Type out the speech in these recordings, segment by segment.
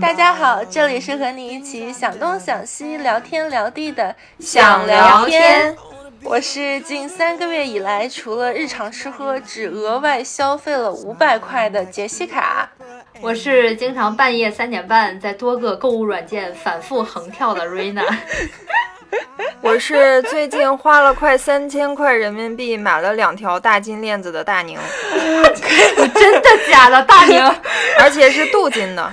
大家好，这里是和你一起想东想西、聊天聊地的想聊天。我是近三个月以来，除了日常吃喝，只额外消费了五百块的杰西卡。我是经常半夜三点半在多个购物软件反复横跳的瑞娜。我是最近花了快三千块人民币买了两条大金链子的大宁，真的假的？大宁，而且是镀金的。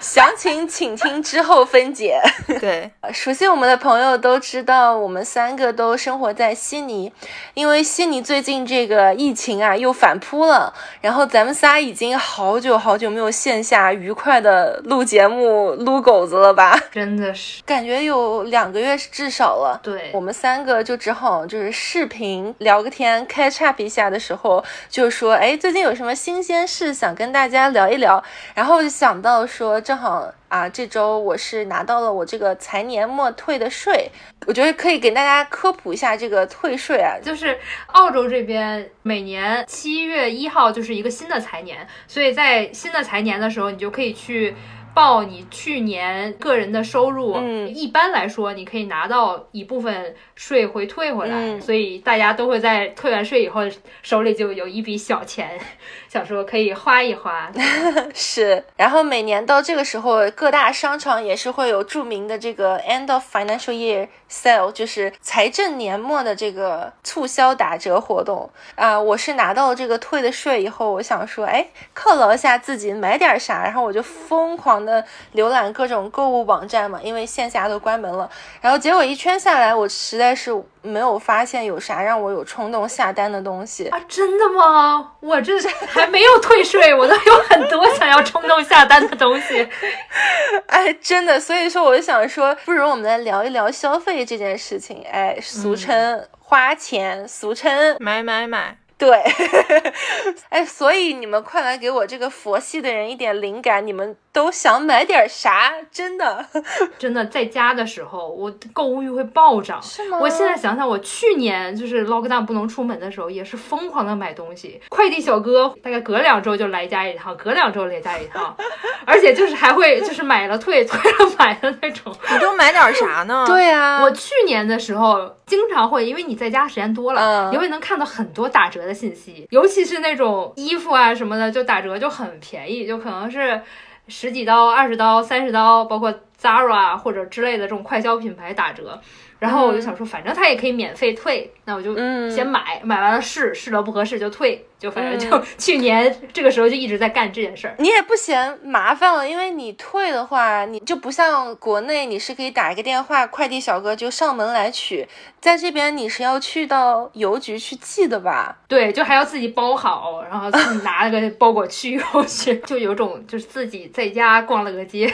详情请听之后分解。对，熟悉我们的朋友都知道，我们三个都生活在悉尼，因为悉尼最近这个疫情啊又反扑了，然后咱们仨已经好久好久没有线下愉快的录节目、撸狗子了吧？真的是，感觉有两个月至少了。对，我们三个就只好就是视频聊个天，catch up 一下的时候，就说，哎，最近有什么新鲜事想跟大家聊一聊，然后就想到说，正好啊，这周我是拿到了我这个财年末退的税，我觉得可以给大家科普一下这个退税啊，就是澳洲这边每年七月一号就是一个新的财年，所以在新的财年的时候，你就可以去。报你去年个人的收入，嗯，一般来说你可以拿到一部分税会退回来，嗯所以大家都会在退完税以后手里就有一笔小钱，想说可以花一花。是，然后每年到这个时候，各大商场也是会有著名的这个 end of financial year sale，就是财政年末的这个促销打折活动啊、我是拿到了这个退的税以后，我想说，哎，犒劳一下自己，买点啥，然后我就疯狂的浏览各种购物网站嘛，因为线下都关门了。然后结果一圈下来，我实在是没有发现有啥让我有冲动下单的东西。啊，真的吗？我这还没有退税，我都有很多想要冲动下单的东西。哎，真的，所以说我就想说，不如我们来聊一聊消费这件事情。哎，俗称花钱，俗称买买买。对。哎，所以你们快来给我这个佛系的人一点灵感，你们都想买点啥？真的 真的在家的时候，我购物欲会暴涨。是吗？我现在想想，我去年就是 lockdown 不能出门的时候，也是疯狂的买东西。快递小哥大概隔两周就来家一趟，隔两周来家一趟，而且就是还会就是买了退，退了买的那种。你都买点啥呢？对啊，我去年的时候经常会，因为你在家时间多了，嗯你会能看到很多打折的信息，尤其是那种衣服啊什么的，就打折就很便宜，就可能是十几刀、二十刀、三十刀，包括 Zara 或者之类的这种快消品牌打折。然后我就想说，反正它也可以免费退，那我就嗯。先买，买完了试，试了不合适就退，就反正就 去年这个时候就一直在干这件事儿。你也不嫌麻烦了，因为你退的话，你就不像国内，你是可以打一个电话，快递小哥就上门来取，在这边你是要去到邮局去寄的吧？对，就还要自己包好，然后自己拿了个包裹去邮局，就有种就是自己在家逛了个街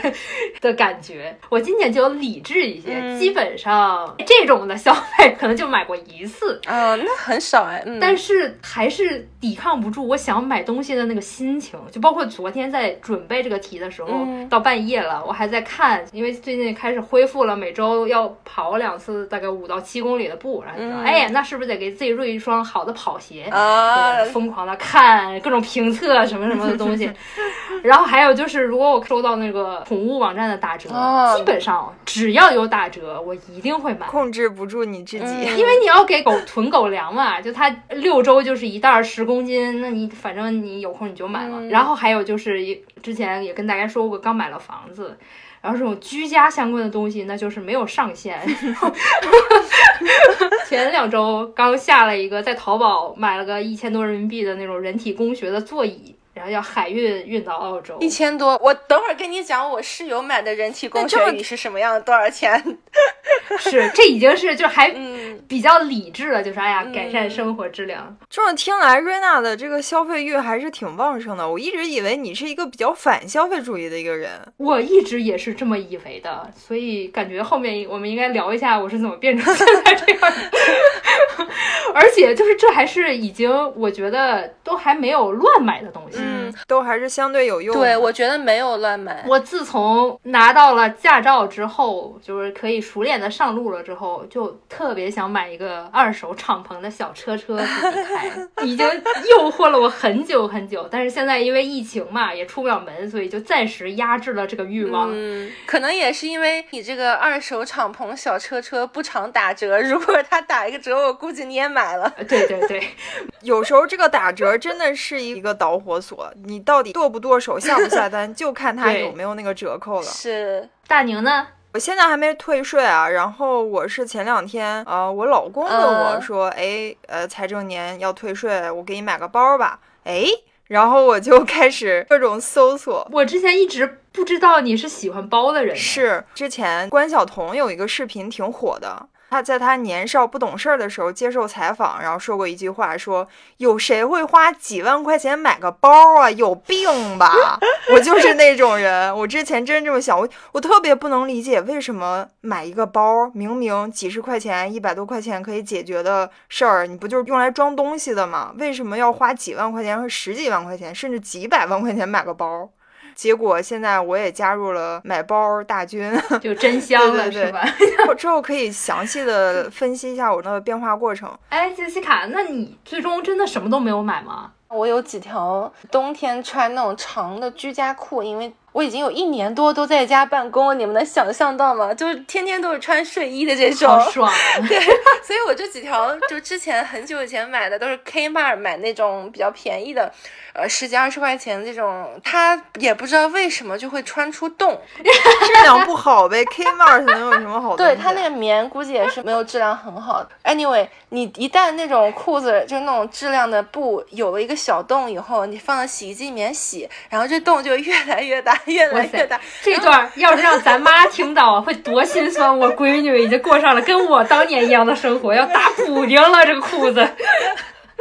的感觉。我今年就理智一些，嗯基本上这种的消费可能就买过一次，啊、那很少哎，嗯，但是还是抵抗不住我想买东西的那个心情。就包括昨天在准备这个题的时候，嗯到半夜了，我还在看，因为最近开始恢复了，每周要跑两次，大概五到七公里的步，然后就说，嗯哎呀，那是不是得给自己入一双好的跑鞋？啊，疯狂的看各种评测什么什么的东西，然后还有就是，如果我收到那个宠物网站的打折，哦基本上只要有打折，我一定会买。控制不住你自己。嗯因为你要给狗 囤狗粮嘛，就它六周就是一袋儿十公斤，那你反正你有空你就买了。嗯然后还有就是一之前也跟大家说过，刚买了房子，然后这种居家相关的东西，那就是没有上限。前两周刚下了一个，在淘宝买了个一千多人民币的那种人体工学的座椅，然后要海运运到澳洲。一千多，我等会儿跟你讲我室友买的人体工学椅是什么样的，多少钱？是，这已经是就还嗯，比较理智了，就是哎呀，改善生活质量。这么听来，瑞娜的这个消费欲还是挺旺盛的。我一直以为你是一个比较反消费主义的一个人。我一直也是这么以为的，所以感觉后面我们应该聊一下我是怎么变成现在这样的。而且就是这还是已经我觉得都还没有乱买的东西，嗯，都还是相对有用。对，我觉得没有乱买。我自从拿到了驾照之后，就是可以熟练的上路了之后，就特别想买一个二手敞篷的小车车自己开，已经诱惑了我很久很久。但是现在因为疫情嘛，也出不了门，所以就暂时压制了这个欲望。嗯，可能也是因为你这个二手敞篷小车车不常打折，如果它打一个折，我估计你也买了。对对对，有时候这个打折真的是一个导火索，你到底剁不剁手、下不下单，就看他有没有那个折扣了。是，大宁呢？我现在还没退税啊，然后我是前两天，呃，我老公问我嗯说，哎，呃，财政年要退税，我给你买个包吧，哎，然后我就开始各种搜索。我之前一直不知道你是喜欢包的人，是之前关晓彤有一个视频挺火的，他在他年少不懂事儿的时候接受采访，然后说过一句话，说有谁会花几万块钱买个包啊？有病吧！我就是那种人，我之前真这么想，我我特别不能理解为什么买一个包，明明几十块钱、一百多块钱可以解决的事儿，你不就是用来装东西的吗？为什么要花几万块钱和十几万块钱，甚至几百万块钱买个包？结果现在我也加入了买包大军，就真香了，对对对是吧？之后可以详细的分析一下我那个变化过程。哎，杰西卡，那你最终真的什么都没有买吗？我有几条冬天穿那种长的居家裤，因为我已经有一年多都在家办公，你们能想象到吗？就是天天都是穿睡衣的这种，好爽啊！对，所以我这几条就之前很久以前买的都是 Kmart 买那种比较便宜的，呃，十几二十块钱这种，他也不知道为什么就会穿出洞。质量不好呗，Kmart 能有什么好？对，它那个棉估计也是没有质量很好的。Anyway，你一旦那种裤子就是那种质量的布有了一个小洞以后，你放到洗衣机里面洗，然后这洞就越来越大，越来越大。这段要是让咱妈听到，会多心酸！我闺女已经过上了跟我当年一样的生活，要打补丁了，这个裤子。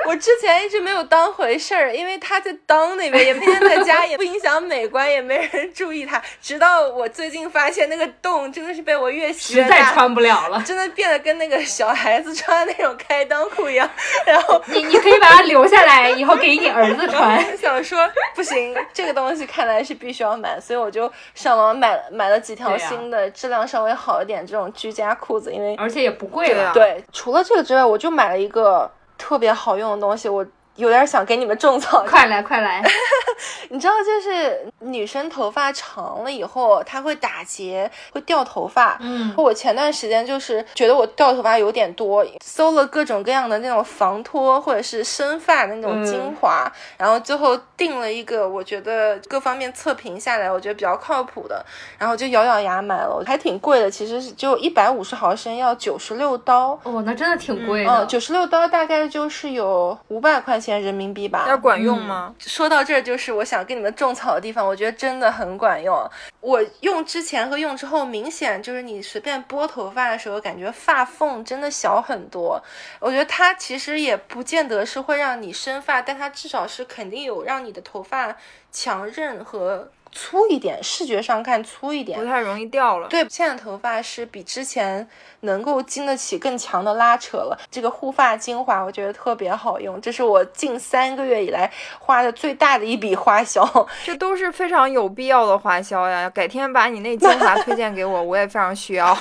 我之前一直没有当回事儿，因为他在裆那边，也天天在家，也不影响美观，也没人注意他。直到我最近发现，那个洞真的是被我越洗实在越大，穿不了了。真的变得跟那个小孩子穿的那种开裆裤一样。然后你你可以把它留下来，以后给你儿子穿。想说不行，这个东西看来是必须要买，所以我就上网买了买了几条新的，质量稍微好一点这种居家裤子，因为而且也不贵了。对，除了这个之外，我就买了一个特别好用的东西，我有点想给你们种草。快来快来！你知道，就是女生头发长了以后，它会打结，会掉头发。嗯，我前段时间就是觉得我掉头发有点多，搜了各种各样的那种防脱或者是生发的那种精华，然后最后定了一个我觉得各方面测评下来，我觉得比较靠谱的，然后就咬咬牙买了，还挺贵的，其实是就一百五十毫升要九十六刀。哦，那真的挺贵的。嗯，九十六刀大概就是有五百块钱人民币吧。要管用吗？说到这儿，就是我想跟你们种草的地方，我觉得真的很管用。我用之前和用之后，明显就是你随便拨头发的时候，感觉发缝真的小很多。我觉得它其实也不见得是会让你生发，但它至少是肯定有让你的头发强韧和粗一点，视觉上看粗一点不。太容易掉了。对，现在头发是比之前能够经得起更强的拉扯了。这个护发精华我觉得特别好用，这是我近三个月以来花的最大的一笔花销。这都是非常有必要的花销呀。改天把你那精华推荐给我，我也非常需要。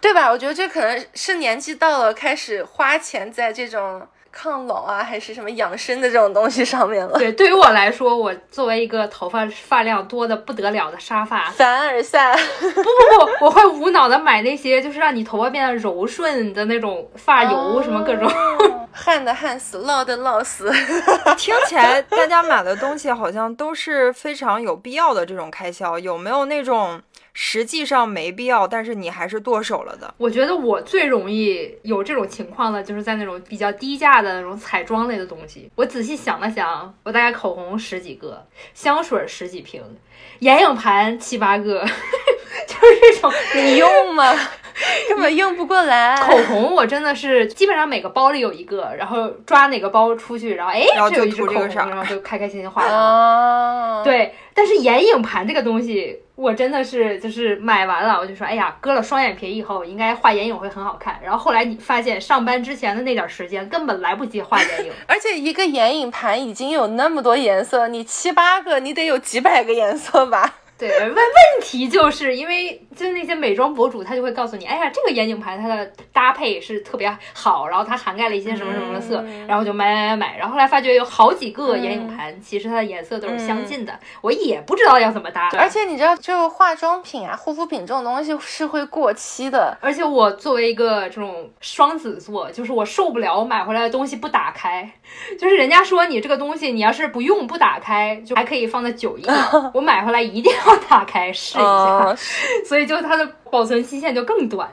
对吧？我觉得这可能是年纪到了，开始花钱在这种抗老啊，还是什么养生的这种东西上面了。对，对于我来说，我作为一个头发发量多的不得了的沙发，凡尔赛，不不不，我会无脑的买那些就是让你头发变得柔顺的那种发油，什么各种。旱的旱死，涝的涝死。听起来大家买的东西好像都是非常有必要的这种开销，有没有那种实际上没必要，但是你还是剁手了的？我觉得我最容易有这种情况的，就是在那种比较低价的那种彩妆类的东西。我仔细想了想，我大概口红十几个，香水十几瓶，眼影盘七八个，就是这种。你用吗？根本用不过来。口红我真的是基本上每个包里有一个，然后抓哪个包出去，然后哎，然后就涂这个色然后就开开心心画上了。哦，，对，但是眼影盘这个东西，我真的是就是买完了，我就说，哎呀，割了双眼皮以后，应该画眼影会很好看。然后后来你发现，上班之前的那点时间根本来不及画眼影。而且一个眼影盘已经有那么多颜色，你七八个，你得有几百个颜色吧？对，问问题就是因为就是那些美妆博主，他就会告诉你，哎呀，这个眼影盘它的搭配是特别好，然后它涵盖了一些什么什么的色，嗯然后就买买买买，然后后来发觉有好几个眼影盘，其实它的颜色都是相近的，我也不知道要怎么搭。而且你知道，就化妆品啊、护肤品这种东西是会过期的。而且我作为一个这种双子座，就是我受不了我买回来的东西不打开，就是人家说你这个东西你要是不用不打开，就还可以放在久一点，我买回来一定要打开试一下，哦，所以就它的保存期限就更短。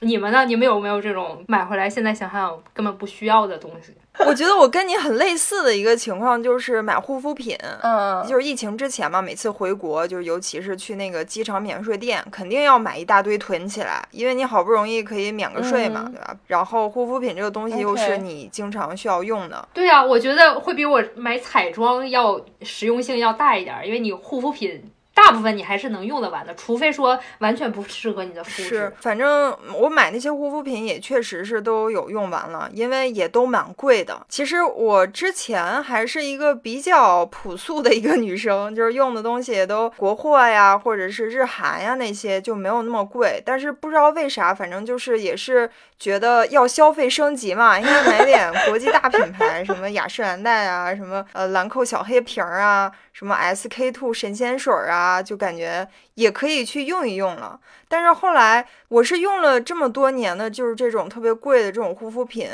你们呢？你们有没有这种买回来现在想想根本不需要的东西？我觉得我跟你很类似的一个情况就是买护肤品。嗯，就是疫情之前嘛，每次回国，就是尤其是去那个机场免税店，肯定要买一大堆囤起来，因为你好不容易可以免个税嘛，嗯对吧？然后护肤品这个东西又是你经常需要用的，对啊，我觉得会比我买彩妆要实用性要大一点儿，因为你护肤品大部分你还是能用得完的，除非说完全不适合你的肤质是质。，反正我买那些护肤品也确实是都有用完了，因为也都蛮贵的。其实我之前还是一个比较朴素的一个女生，就是用的东西也都国货呀，或者是日韩呀那些就没有那么贵。但是不知道为啥，反正就是也是觉得要消费升级嘛，应该买点 国际大品牌，什么雅诗兰黛啊，什么呃兰蔻小黑瓶儿啊，什么 SK two 神仙水儿啊，就感觉也可以去用一用了。但是后来我是用了这么多年的，就是这种特别贵的这种护肤品，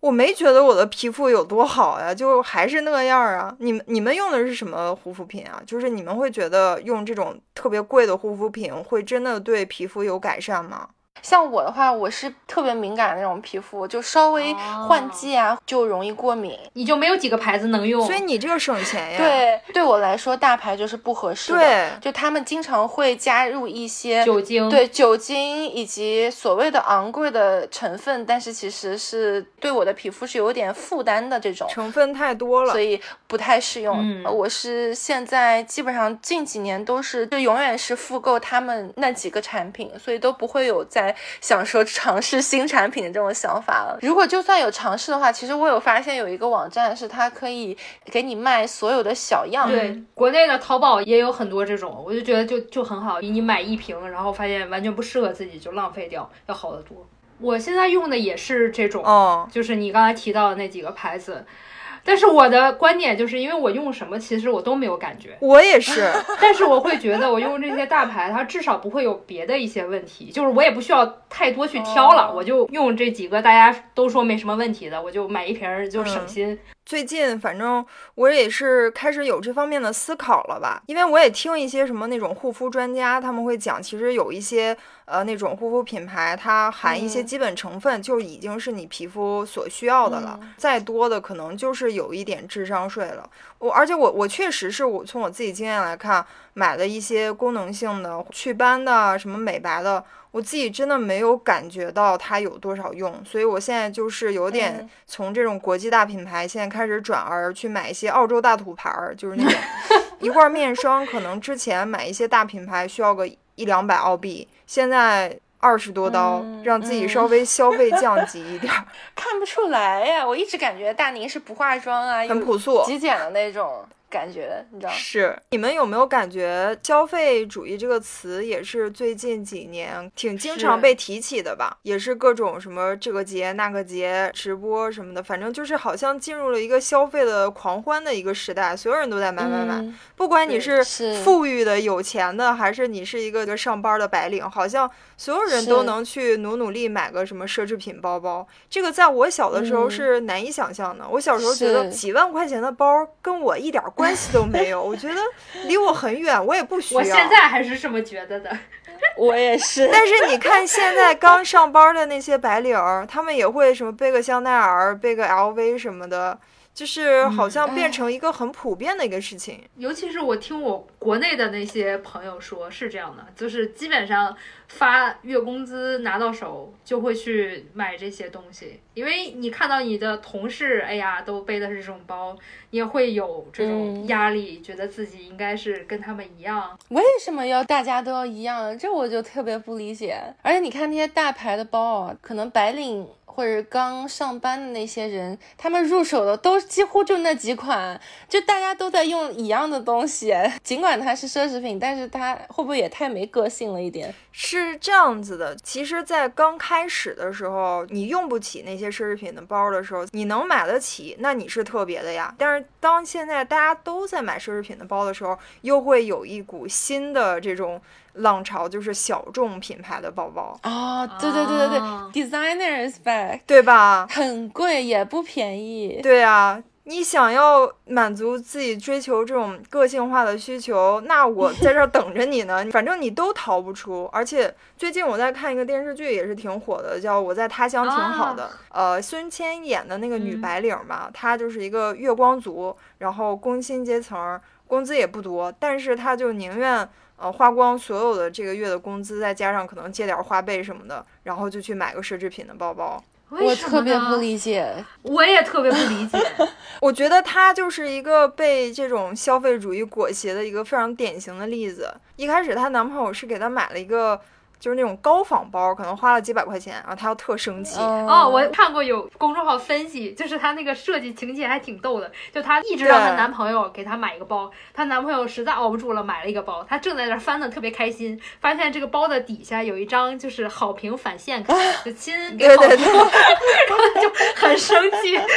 我没觉得我的皮肤有多好呀，就还是那样啊。你们你们用的是什么护肤品啊？就是你们会觉得用这种特别贵的护肤品会真的对皮肤有改善吗？像我的话，我是特别敏感的那种皮肤，就稍微换季啊就容易过敏。你就没有几个牌子能用，所以你这个省钱呀。对，对我来说，大牌就是不合适的。对就他们经常会加入一些酒精对酒精以及所谓的昂贵的成分，但是其实是对我的皮肤是有点负担的这种。成分太多了所。以不太适用。我是现在基本上近几年都是就永远是复购他们那几个产品，所以都不会有在想说尝试新产品的这种想法了。如果就算有尝试的话，其实我有发现有一个网站是它可以给你卖所有的小样。对，国内的淘宝也有很多这种，我就觉得就就很好，比你买一瓶，然后发现完全不适合自己就浪费掉要好得多。我现在用的也是这种，哦，就是你刚才提到的那几个牌子。但是我的观点就是，因为我用什么，其实我都没有感觉。我也是。但是我会觉得，我用这些大牌，它至少不会有别的一些问题，就是我也不需要太多去挑了，哦我就用这几个大家都说没什么问题的，我就买一瓶儿就省心。最近反正我也是开始有这方面的思考了吧，因为我也听一些什么那种护肤专家，他们会讲，其实有一些呃那种护肤品牌，它含一些嗯基本成分就已经是你皮肤所需要的了，嗯再多的可能就是有一点智商税了。我而且我我确实是我从我自己经验来看，买的一些功能性的祛斑的什么美白的。我自己真的没有感觉到它有多少用，所以我现在就是有点嗯从这种国际大品牌，现在开始转而去买一些澳洲大土牌儿，就是那种 一罐面霜，可能之前买一些大品牌需要个一两百澳币，现在二十多刀，嗯让自己嗯稍微 消费降级一点儿，看不出来呀，我一直感觉大宁是不化妆啊，很朴素。极简的那种感觉，你知道？是，你们有没有感觉“消费主义”这个词也是最近几年挺经常被提起的吧？也是各种什么这个节那个节直播什么的，反正就是好像进入了一个消费的狂欢的一个时代，所有人都在买买买。嗯不管你是是富裕的、有钱的，还是你是一个一个上班的白领，好像所有人都能去努努力买个什么奢侈品包包。这个在我小的时候嗯是难以想象的。我小时候觉得几万块钱的包跟我一点关系都没有，我觉得离我很远，我也不需要。我现在还是这么觉得的。我也是。但是你看现在刚上班的那些白领儿，他们也会什么背个香奈儿、背个 LV 什么的，就是好像变成一个很普遍的一个事情。尤其是我听我国内的那些朋友说，是这样的，就是基本上发月工资拿到手就会去买这些东西，因为你看到你的同事，哎呀，都背的是这种包，你也会有这种压力，觉得自己应该是跟他们一样。为什么要大家都要一样？这我就特别不理解。而且你看那些大牌的包啊，可能白领。或者刚上班的那些人，他们入手的都几乎就那几款，就大家都在用一样的东西。尽管它是奢侈品，但是它会不会也太没个性了一点？是这样子的，其实，在刚开始的时候，你用不起那些奢侈品的包的时候，你能买得起，那你是特别的呀。但是，当现在大家都在买奢侈品的包的时候，又会有一股新的这种。浪潮就是小众品牌的包包啊，对对对对对，designers bag，对吧？很贵也不便宜。对啊，你想要满足自己追求这种个性化的需求，那我 在这儿等着你呢。反正你都逃不出。而且最近我在看一个电视剧，也是挺火的，叫《我在他乡挺好的》。呃，孙千演的那个女白领嘛，她就是一个月光族，然后工薪阶层，工资也不多，但是她就宁愿。呃，花光所有的这个月的工资，再加上可能借点花呗什么的，然后就去买个奢侈品的包包。我特别不理解，我也特别不理解。我觉得他就是一个被这种消费主义裹挟的一个非常典型的例子。一开始她男朋友是给她买了一个。就是那种高仿包，可能花了几百块钱，然后她要特生气。哦，我看过有公众号分析，就是她那个设计情节还挺逗的。就她一直让她男朋友给她买一个包，她男朋友实在熬不住了，买了一个包。她正在那翻的特别开心，发现这个包的底下有一张就是好评返现卡，就亲给好评，然后就很生气。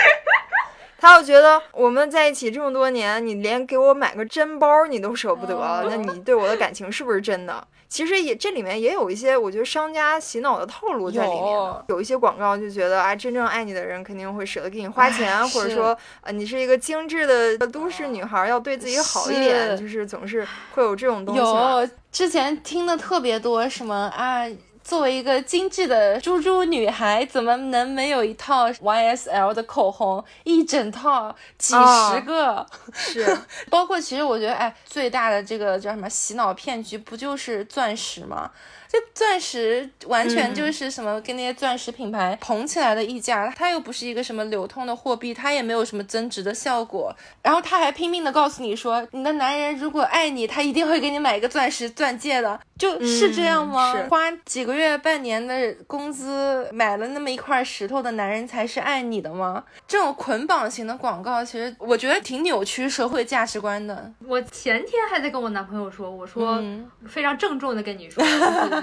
他又觉得我们在一起这么多年，你连给我买个真包你都舍不得，那你对我的感情是不是真的？其实也这里面也有一些，我觉得商家洗脑的套路在里面。有一些广告就觉得啊，真正爱你的人肯定会舍得给你花钱，或者说呃，你是一个精致的都市女孩，要对自己好一点，就是总是会有这种东西。有之前听的特别多，什么啊。作为一个精致的猪猪女孩，怎么能没有一套 YSL 的口红？一整套，几十个，是。包括其实我觉得，哎，最大的这个叫什么洗脑骗局，不就是钻石吗？这钻石完全就是什么跟那些钻石品牌捧起来的溢价，它又不是一个什么流通的货币，它也没有什么增值的效果。然后他还拼命的告诉你说，你的男人如果爱你，他一定会给你买一个钻石钻戒的，就是这样吗？花几个月、半年的工资买了那么一块石头的男人才是爱你的吗？这种捆绑型的广告，其实我觉得挺扭曲社会价值观的。我前天还在跟我男朋友说，我说非常郑重的跟你说。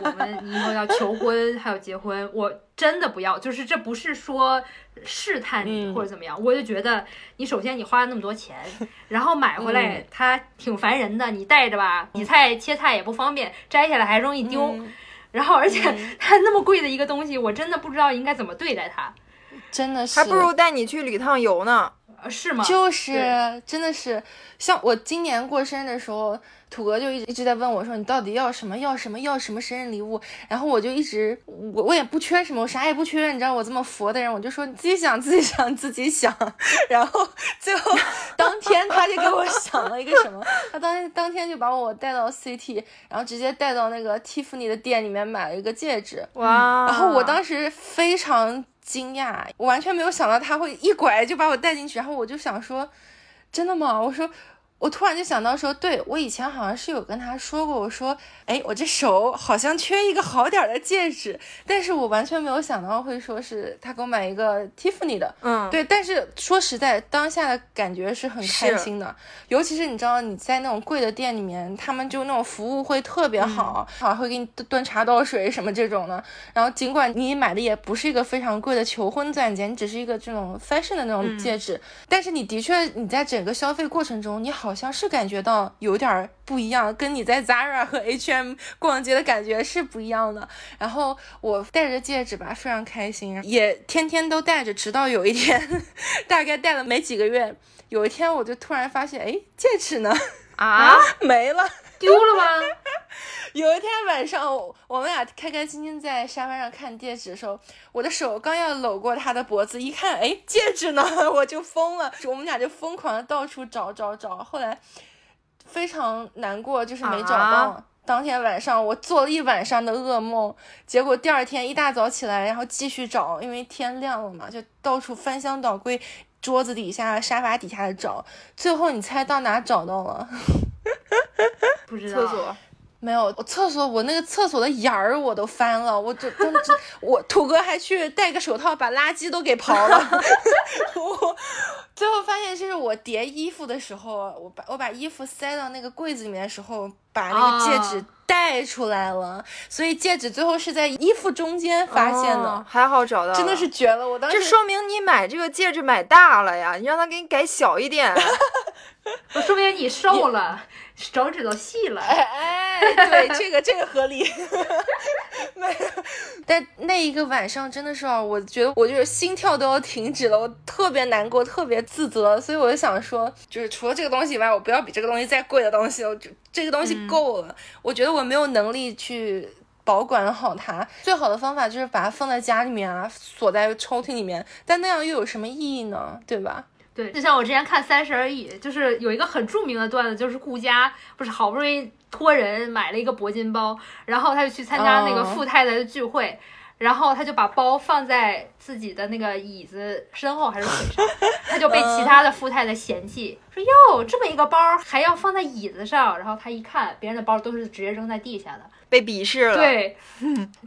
我们以后要求婚，还有结婚，我真的不要。就是这不是说试探你或者怎么样，我就觉得你首先你花了那么多钱，然后买回来它挺烦人的，你带着吧，洗菜切菜也不方便，摘下来还容易丢。然后而且 它那么贵的一个东西，我真的不知道应该怎么对待它。真的是，还不如带你去旅趟游呢。是吗？就是真的是，像我今年过生日的时候。土哥就一直一直在问我，说你到底要什么？要什么？要什么生日礼物？然后我就一直，我我也不缺什么，我啥也不缺。你知道我这么佛的人，我就说你自己想，自己想，自己想。然后最后 当天他就给我想了一个什么？他当当天就把我带到 CT，然后直接带到那个 Tiffany 的店里面买了一个戒指。哇！然后我当时非常惊讶，我完全没有想到他会一拐就把我带进去。然后我就想说，真的吗？我说。我突然就想到说，对我以前好像是有跟他说过，我说，哎，我这手好像缺一个好点的戒指，但是我完全没有想到会说是他给我买一个 Tiffany 的，嗯，对，但是说实在，当下的感觉是很开心的，尤其是你知道你在那种贵的店里面，他们就那种服务会特别好，好会给你端茶倒水什么这种的，然后尽管你买的也不是一个非常贵的求婚钻戒，你只是一个这种 fashion 的那种戒指，但是你的确你在整个消费过程中，你好。好像是感觉到有点不一样，跟你在 Zara 和 H&M 逛街的感觉是不一样的。然后我戴着戒指吧，非常开心，也天天都戴着，直到有一天，大概戴了没几个月，有一天我就突然发现，哎，戒指呢？啊，没了，丢了吗？有一天晚上，我们俩开开心心在沙发上看戒指的时候，我的手刚要搂过他的脖子，一看，哎，戒指呢？我就疯了，我们俩就疯狂的到处找找找，后来非常难过，就是没找到。啊当天晚上我做了一晚上的噩梦，结果第二天一大早起来，然后继续找，因为天亮了嘛，就到处翻箱倒柜，桌子底下、沙发底下的找，最后你猜到哪找到了？不知道厕所。没有，我厕所我那个厕所的眼儿我都翻了，我就真的是我土哥还去戴个手套把垃圾都给刨了。我最后发现就是我叠衣服的时候，我把我把衣服塞到那个柜子里面的时候，把那个戒指啊带出来了，所以戒指最后是在衣服中间发现的，哦还好找到，真的是绝了！我当时这说明你买这个戒指买大了呀，你让他给你改小一点。我说明你瘦了，手指头细了。哎，对，这个这个合理。没有，但那一个晚上真的是啊，我觉得我就是心跳都要停止了，我特别难过，特别自责，所以我就想说，就是除了这个东西以外，我不要比这个东西再贵的东西，我就这个东西够了。我觉得我没有能力去。保管好它，最好的方法就是把它放在家里面啊，锁在抽屉里面。但那样又有什么意义呢？对吧？对，就像我之前看《三十而已》，就是有一个很著名的段子，就是顾佳不是好不容易托人买了一个铂金包，然后他就去参加那个哦富太太的聚会。然后他就把包放在自己的那个椅子身后还是腿上，他就被其他的富太太嫌弃，说哟这么一个包还要放在椅子上。然后他一看，别人的包都是直接扔在地下的，被鄙视了。，对，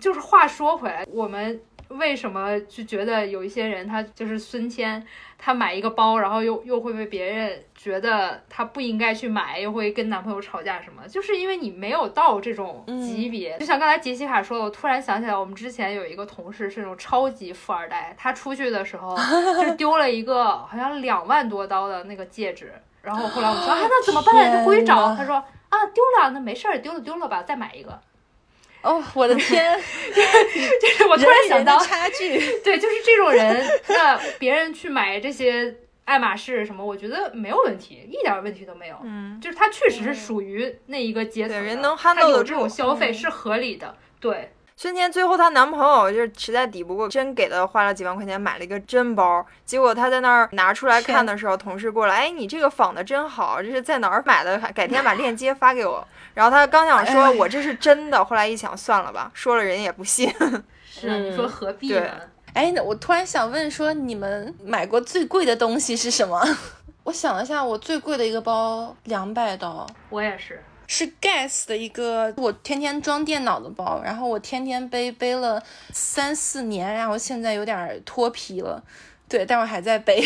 就是话说回来，我们为什么就觉得有一些人他就是孙谦，他买一个包，然后又又会被别人觉得他不应该去买，又会跟男朋友吵架什么？就是因为你没有到这种级别。就像刚才杰西卡说的，我突然想起来，我们之前有一个同事是那种超级富二代，他出去的时候 就丢了一个好像两万多刀的那个戒指，然后后来我们说 啊那怎么办？就回去找，他说啊丢了，那没事儿，丢了丢了吧，再买一个。哦，我的天，就是我突然想到。对，就是这种人，那别人去买这些爱马仕什么，我觉得没有问题，一点问题都没有。嗯，就是他确实是属于那一个阶层的，对人能他 handle 有这种消费是合理的。对，孙坚最后她男朋友就是实在抵不过，真给她花了几万块钱买了一个真包。结果她在那儿拿出来看的时候，同事过来，哎，你这个仿的真好，这是在哪儿买的？改天把链接发给我。然后她刚想说我这是真的，后来一想算了吧，说了人也不信。是啊，你说何必呢？哎，那我突然想问说，你们买过最贵的东西是什么？我想了一下，我最贵的一个包两百刀，我也是，是 Guess 的一个我天天装电脑的包，然后我天天背背了三四年，然后现在有点脱皮了。对，但我还在背，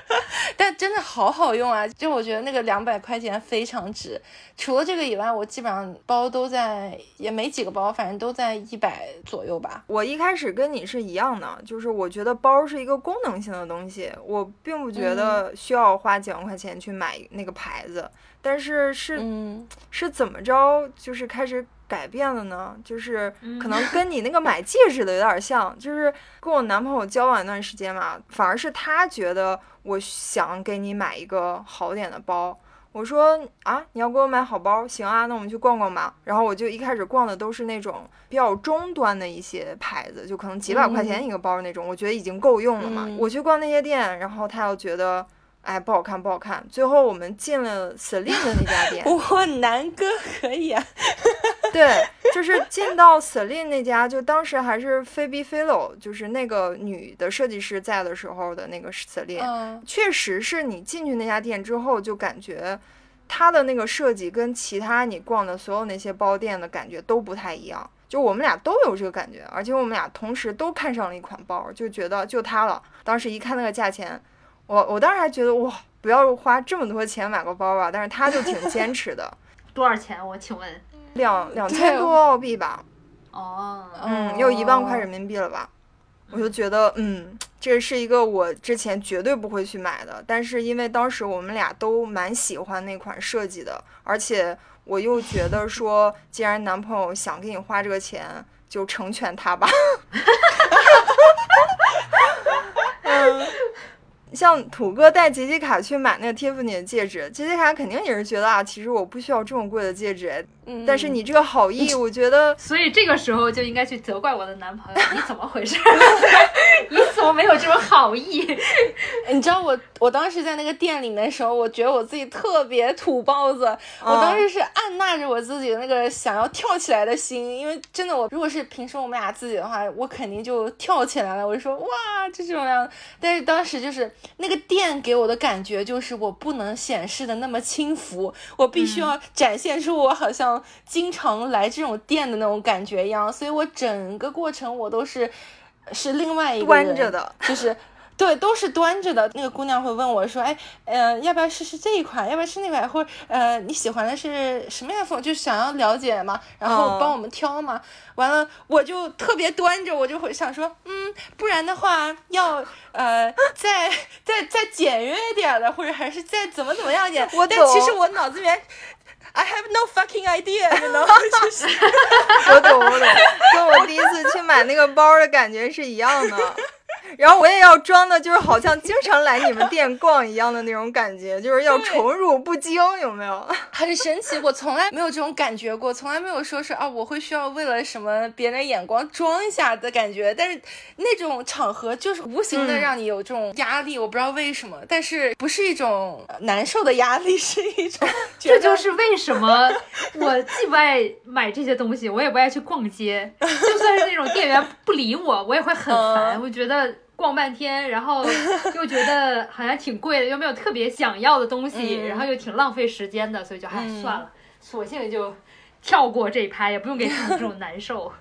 但真的好好用啊！就我觉得那个两百块钱非常值。除了这个以外，我基本上包都在，也没几个包，反正都在一百左右吧。我一开始跟你是一样的，就是我觉得包是一个功能性的东西，我并不觉得需要花几万块钱去买那个牌子。但是是嗯，是怎么着，就是开始改变了呢？就是嗯可能 跟你那个买戒指的有点像，就是跟我男朋友交往一段时间嘛，反而是他觉得我想给你买一个好点的包。我说啊，你要给我买好包，行啊，那我们去逛逛吧。然后我就一开始逛的都是那种比较中端的一些牌子，就可能几百块钱一个包那种，我觉得已经够用了嘛。嗯我去逛那些店，然后他又觉得。哎，不好看，不好看。最后我们进了 Celine 的那家店，不过南哥可以啊。对，就是进到 Celine 那家，就当时还是 Phoebe Philo，就是那个女的设计师在的时候的那个 Celine，、嗯确实是你进去那家店之后，就感觉它的那个设计跟其他你逛的所有那些包店的感觉都不太一样。就我们俩都有这个感觉，而且我们俩同时都看上了一款包，就觉得就它了。当时一看那个价钱，我我当时还觉得哇，不要花这么多钱买个包吧，但是他就挺坚持的，多少钱？我请问？两两千多澳币吧。哦，嗯，有一万块人民币了吧？我就觉得，嗯，这是一个我之前绝对不会去买的，但是因为当时我们俩都蛮喜欢那款设计的，而且我又觉得说，既然男朋友想给你花这个钱，就成全他吧。像土哥带杰西卡去买那个 Tiffany 的戒指，杰西卡肯定也是觉得啊，其实我不需要这么贵的戒指。嗯但是你这个好意，我觉得所以这个时候就应该去责怪我的男朋友，你怎么回事？你怎么没有这种好意？你知道我我当时在那个店里面的时候，我觉得我自己特别土包子。我嗯当时是按捺着我自己的那个想要跳起来的心，因为真的我如果是平时我们俩自己的话，我肯定就跳起来了。我就说哇，就这种样。但是当时就是那个店给我的感觉就是我不能显示的那么轻浮，我必须要展现出我好像经常来这种店的那种感觉一样。所以我整个过程我都是是另外一个人端着的，就是。对，都是端着的。那个姑娘会问我说：“哎，呃，要不要试试这一款？要不要试那款？或者呃，你喜欢的是什么样的风？就想要了解嘛，然后嗯帮我们挑嘛。完了，我就特别端着，我就会想说，嗯，不然的话要呃再再再简约一点的，或者还是再怎么怎么样一点。我但其实我脑子里面。I have no fucking idea，你 know，就是我懂我懂，跟我第一次去买那个包的感觉是一样的。然后我也要装的，就是好像经常来你们店逛一样的那种感觉，就是要宠辱不惊，有没有？很神奇，我从来没有这种感觉过，从来没有说是啊，我会需要为了什么别人的眼光装一下的感觉。但是那种场合就是无形的嗯让你有这种压力，我不知道为什么，但是不是一种呃难受的压力，是一种 觉这就是为什么我既不爱买这些东西，我也不爱去逛街。就算是那种店员不理我，我也会很烦。我觉得逛半天，然后 又觉得好像挺贵的，又没有特别想要的东西，嗯。然后又挺浪费时间的，所以就唉嗯算了，索性就跳过这一拍，也不用给自己这种难受。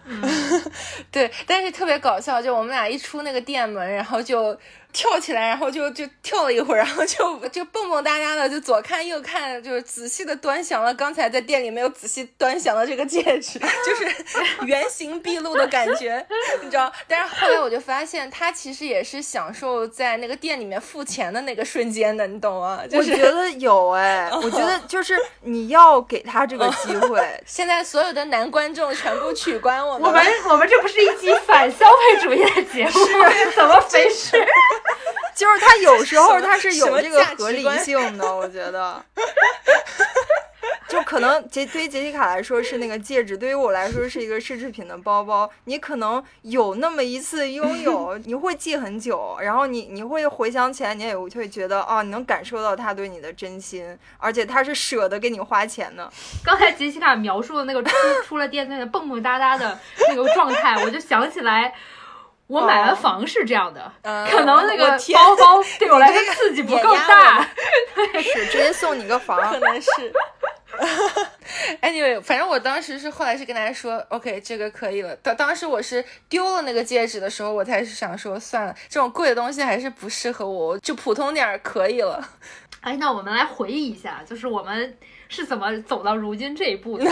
对，但是特别搞笑，就我们俩一出那个店门，然后就跳起来，然后就就跳了一会儿，然后就就蹦蹦哒哒的，就左看右看，就是仔细的端详了刚才在店里没有仔细端详的这个戒指，就 是原形毕露的感觉，你知道？但是后来我就发现，他其实也是享受在那个店里面付钱的那个瞬间的，你懂吗？就是我觉得有哎，我觉得就是你要给他这个机会，现在所有的男观众全部取关我们我们我们这不是一期反消费主义的节目，怎么回事？就是他有时候他是有这个合理性的，我觉得。就可能杰对于杰西卡来说是那个戒指，对于我来说是一个奢侈品的包包。你可能有那么一次拥有，你会记很久，然后你你会回想起来，你也会觉得啊，你能感受到他对你的真心，而且他是舍得给你花钱的。刚才杰西卡描述的那个出出了店那个蹦蹦哒哒的那个状态，我就想起来，我买完房是这样的，嗯可能那个包包对我来说刺激不够大。是直接送你个房可，能是。anyway，反正我当时是后来是跟大家说，OK，这个可以了。当当时我是丢了那个戒指的时候，我才是想说，算了，这种贵的东西还是不适合我，就普通点儿可以了。哎，那我们来回忆一下，就是我们是怎么走到如今这一步的。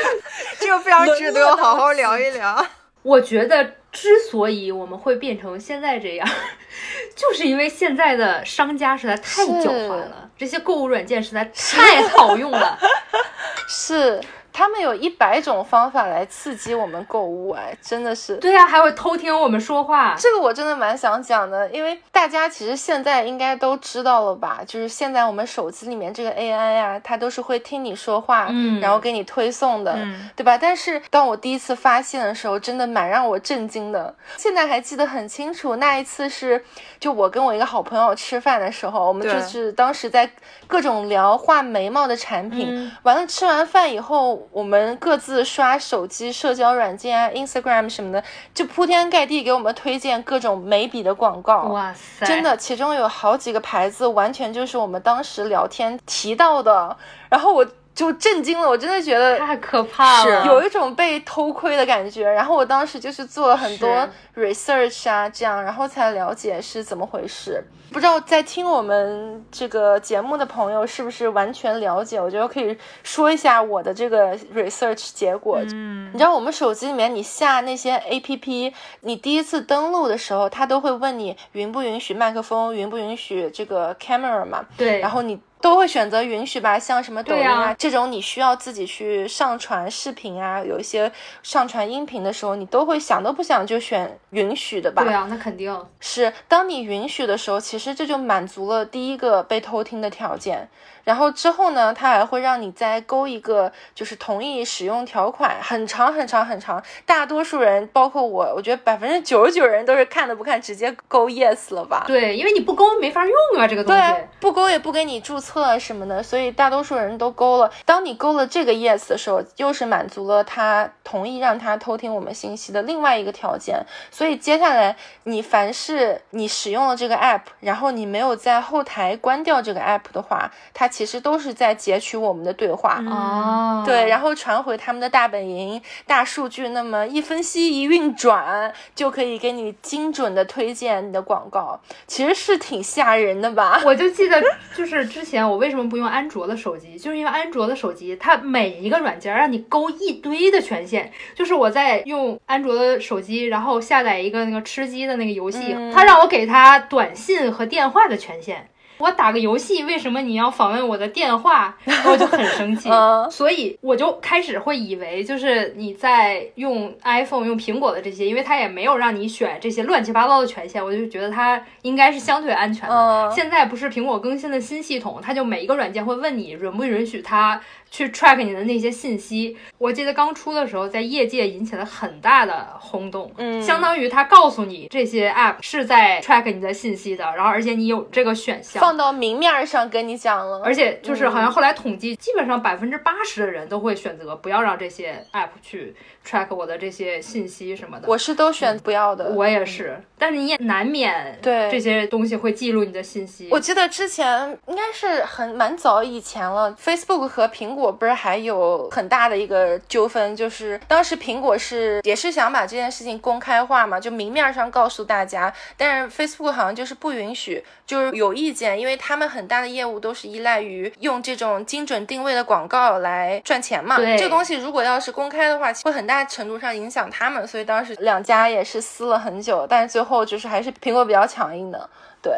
这个非常值得好好聊一聊。我觉得之所以我们会变成现在这样，就是因为现在的商家实在太狡猾了，这些购物软件实在太好用了。是，他们有一百种方法来刺激我们购物，哎，真的是。对呀、还会偷听我们说话。这个我真的蛮想讲的，因为大家其实现在应该都知道了吧？就是现在我们手机里面这个 AI 呀、它都是会听你说话，嗯然后给你推送的，嗯对吧？但是当我第一次发现的时候，真的蛮让我震惊的。现在还记得很清楚，那一次是就我跟我一个好朋友吃饭的时候，我们就是当时在各种聊画眉毛的产品，嗯完了吃完饭以后，我们各自刷手机、社交软件啊、Instagram 什么的，就铺天盖地给我们推荐各种眉笔的广告。哇塞，真的，其中有好几个牌子，完全就是我们当时聊天提到的，然后我就震惊了，我真的觉得太可怕了。有一种被偷窥的感觉。然后我当时就是做了很多 research 啊，这样，然后才了解是怎么回事。不知道在听我们这个节目的朋友是不是完全了解？我觉得可以说一下我的这个 research 结果。嗯你知道我们手机里面你下那些 A P P，你第一次登录的时候，它都会问你允不允许麦克风，允不允许这个 camera 嘛。对，然后你都会选择允许吧。像什么抖音啊啊这种，你需要自己去上传视频啊，有一些上传音频的时候，你都会想都不想就选允许的吧？对啊，那肯定。是，当你允许的时候，其实这就满足了第一个被偷听的条件。然后之后呢，它还会让你再勾一个，就是同意使用条款，很长很长很长。大多数人，包括我，我觉得百分之九十九人都是看都不看，直接勾 yes 了吧？对，因为你不勾没法用啊，这个东西。对，不勾也不给你注册啊什么的，所以大多数人都勾了。当你勾了这个 yes 的时候，又是满足了他同意让他偷听我们信息的另外一个条件。所以接下来，你凡是你使用了这个 app，然后你没有在后台关掉这个 app 的话，它其实都是在截取我们的对话。哦，对，然后传回他们的大本营、大数据，那么一分析一运转，就可以给你精准的推荐你的广告，其实是挺吓人的吧？我就记得，就是之前我为什么不用安卓的手机，就是因为安卓的手机它每一个软件让你勾一堆的权限。就是我在用安卓的手机，然后下载一个那个吃鸡的那个游戏，嗯它让我给它短信和电话的权限。我打个游戏，为什么你要访问我的电话？然 后我就很生气，嗯所以我就开始会以为，就是你在用 iPhone、用苹果的这些，因为它也没有让你选这些乱七八糟的权限，我就觉得它应该是相对安全的。嗯现在不是苹果更新的新系统，它就每一个软件会问你允不允许它去 track 你的那些信息。我记得刚出的时候，在业界引起了很大的轰动，嗯相当于他告诉你这些 app 是在 track 你的信息的，然后而且你有这个选项。放到明面儿上跟你讲了，而且就是好像嗯后来统计，基本上百分之八十的人都会选择不要让这些 app 去 track 我的这些信息什么的。我是都选不要的。我也是，但是你也难免对这些东西会记录你的信息。我记得之前应该是很蛮早以前了，Facebook 和苹果不是还有很大的一个纠纷，就是当时苹果是也是想把这件事情公开化嘛，就明面上告诉大家，但是 Facebook 好像就是不允许，就是有意见，因为他们很大的业务都是依赖于用这种精准定位的广告来赚钱嘛。对这个东西如果要是公开的话，会很大程度上影响他们，所以当时两家也是撕了很久，但是最后就是还是苹果比较强硬的，对。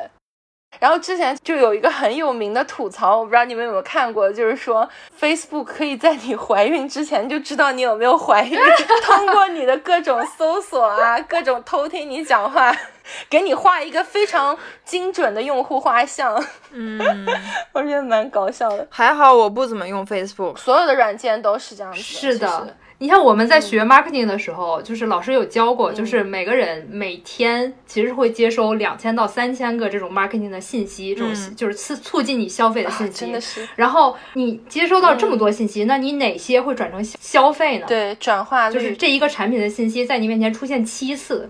然后之前就有一个很有名的吐槽，我不知道你们有没有看过，就是说 Facebook 可以在你怀孕之前就知道你有没有怀孕，通过你的各种搜索啊，各种偷听你讲话，给你画一个非常精准的用户画像，嗯，我觉得蛮搞笑的。还好我不怎么用 Facebook。所有的软件都是这样子，是的你像我们在嗯学 marketing 的时候，就是老师有教过，就是每个人每天其实会接收两千到三千个这种 marketing 的信息，这种嗯就是促促进你消费的信息。啊真的是然后你接收到这么多信息，那你哪些会转成消费呢？对转化率，就是这一个产品的信息在你面前出现七次，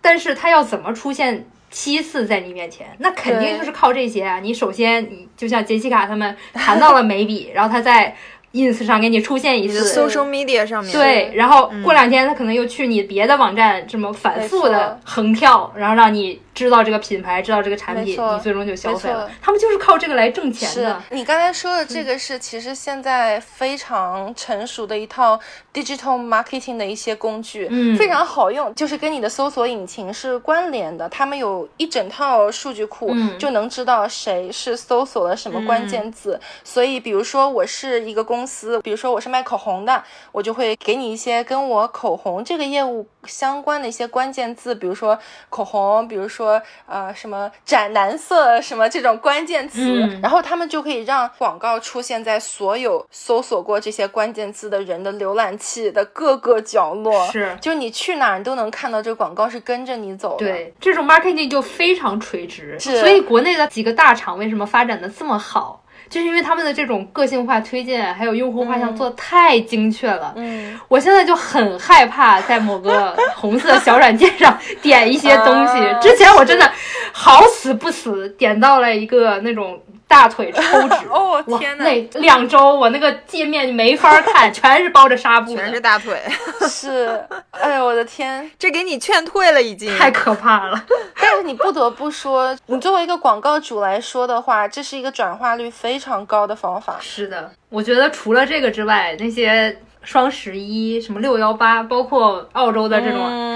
但是它要怎么出现七次在你面前？那肯定就是靠这些啊！你首先，你就像杰西卡他们谈到了眉笔，然后他在 ins 上给你出现一次。social media 上面，对，然后过两天他可能又去你别的网站，这么反复的横跳，然后让你知道这个品牌，知道这个产品，你最终就消费了。他们就是靠这个来挣钱是的。你刚才说的这个是，其实现在非常成熟的一套 digital marketing 的一些工具，嗯非常好用，就是跟你的搜索引擎是关联的，他们有一整套数据库，嗯就能知道谁是搜索了什么关键字。所以，比如说我是一个公司，比如说我是卖口红的，我就会给你一些跟我口红这个业务相关的一些关键字，比如说口红，比如说呃什么斩男色什么这种关键词，嗯然后他们就可以让广告出现在所有搜索过这些关键字的人的浏览器的各个角落。是就是你去哪儿你都能看到这个广告是跟着你走的。对，这种 marketing 就非常垂直，是所以国内的几个大厂为什么发展的这么好？就是因为他们的这种个性化推荐，还有用户画像做的太精确了。嗯，我现在就很害怕在某个 红色小软件上点一些东西。啊之前我真的好死不死点到了一个那种大腿抽脂，哦天哪，那两周我那个界面没法看，全是包着纱布全是，大腿，是，哎呦我的天！这给你劝退了已经。太可怕了。但是你不得不说，你作为一个广告主来说的话，这是一个转化率非常高的方法。是的，我觉得除了这个之外，那些双十一、什么六幺八，包括澳洲的这种嗯，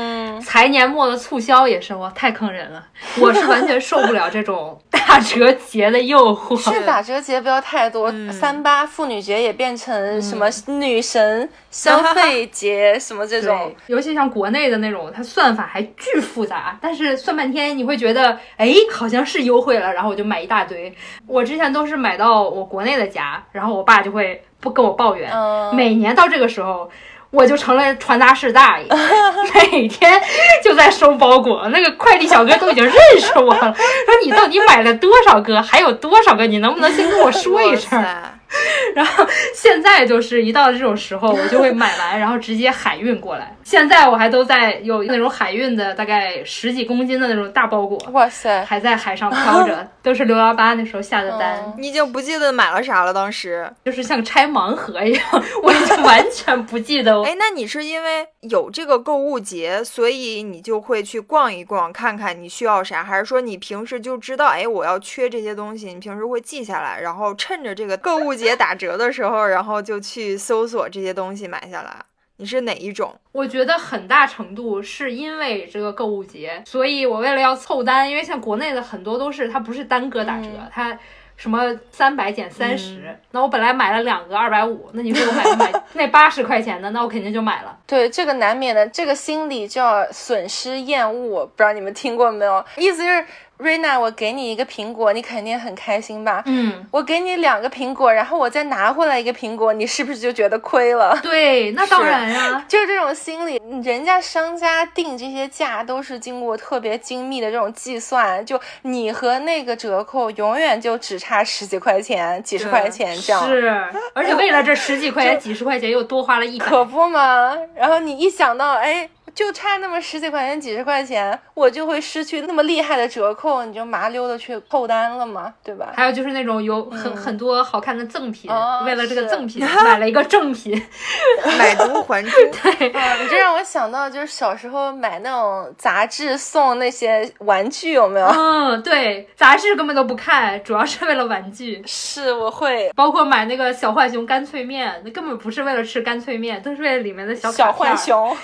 财年末的促销也是，哇，太坑人了！我是完全受不了这种 打折节的诱惑。是打折节不要太多，嗯三八妇女节也变成什么女神消费节什么这种 对，，尤其像国内的那种，它算法还巨复杂，但是算半天你会觉得，哎，好像是优惠了，然后我就买一大堆。我之前都是买到我国内的家，然后我爸就会不跟我抱怨，嗯每年到这个时候。我就成了传达室大爷，每天就在收包裹，那个快递小哥都已经认识我了，说你到底买了多少个，还有多少个，你能不能先跟我说一声？然后现在就是一到这种时候，我就会买完，然后直接海运过来。现在我还都在有那种海运的，大概十几公斤的那种大包裹，哇塞，还在海上飘着，都是六幺八那时候下的单，嗯你已经不记得买了啥了，当时。就是像拆盲盒一样，我已经完全不记得我。哎，那你是因为有这个购物节，所以你就会去逛一逛，看看你需要啥，还是说你平时就知道，哎，我要缺这些东西，你平时会记下来，然后趁着这个购物节打折的时候，然后就去搜索这些东西买下来？你是哪一种？我觉得很大程度是因为这个购物节，所以我为了要凑单，因为像国内的很多都是它不是单个打折，嗯它什么三百减三十，那我本来买了两个二百五，那你说我买不买 那八十块钱的，那我肯定就买了。对，这个难免的，这个心理叫损失厌恶，不知道你们听过没有？意思就是，瑞娜，我给你一个苹果，你肯定很开心吧？嗯，我给你两个苹果，然后我再拿回来一个苹果，你是不是就觉得亏了？对，那当然呀、就是这种心理，人家商家定这些价都是经过特别精密的这种计算，就你和那个折扣永远就只差十几块钱、几十块钱这样。是，而且为了这十几块钱、几十块钱，又多花了一百。可不嘛！然后你一想到，哎，就差那么十几块钱、几十块钱，我就会失去那么厉害的折扣，你就麻溜的去凑单了嘛，对吧？还有就是那种有很、很多好看的赠品，哦为了这个赠品 买了一个正品。买椟还珠。嗯，你这让我想到就是小时候买那种杂志送那些玩具，有没有？嗯，对，杂志根本都不看，主要是为了玩具。是，我会包括买那个小浣熊干脆面，那根本不是为了吃干脆面，都是为了里面的小小浣。熊。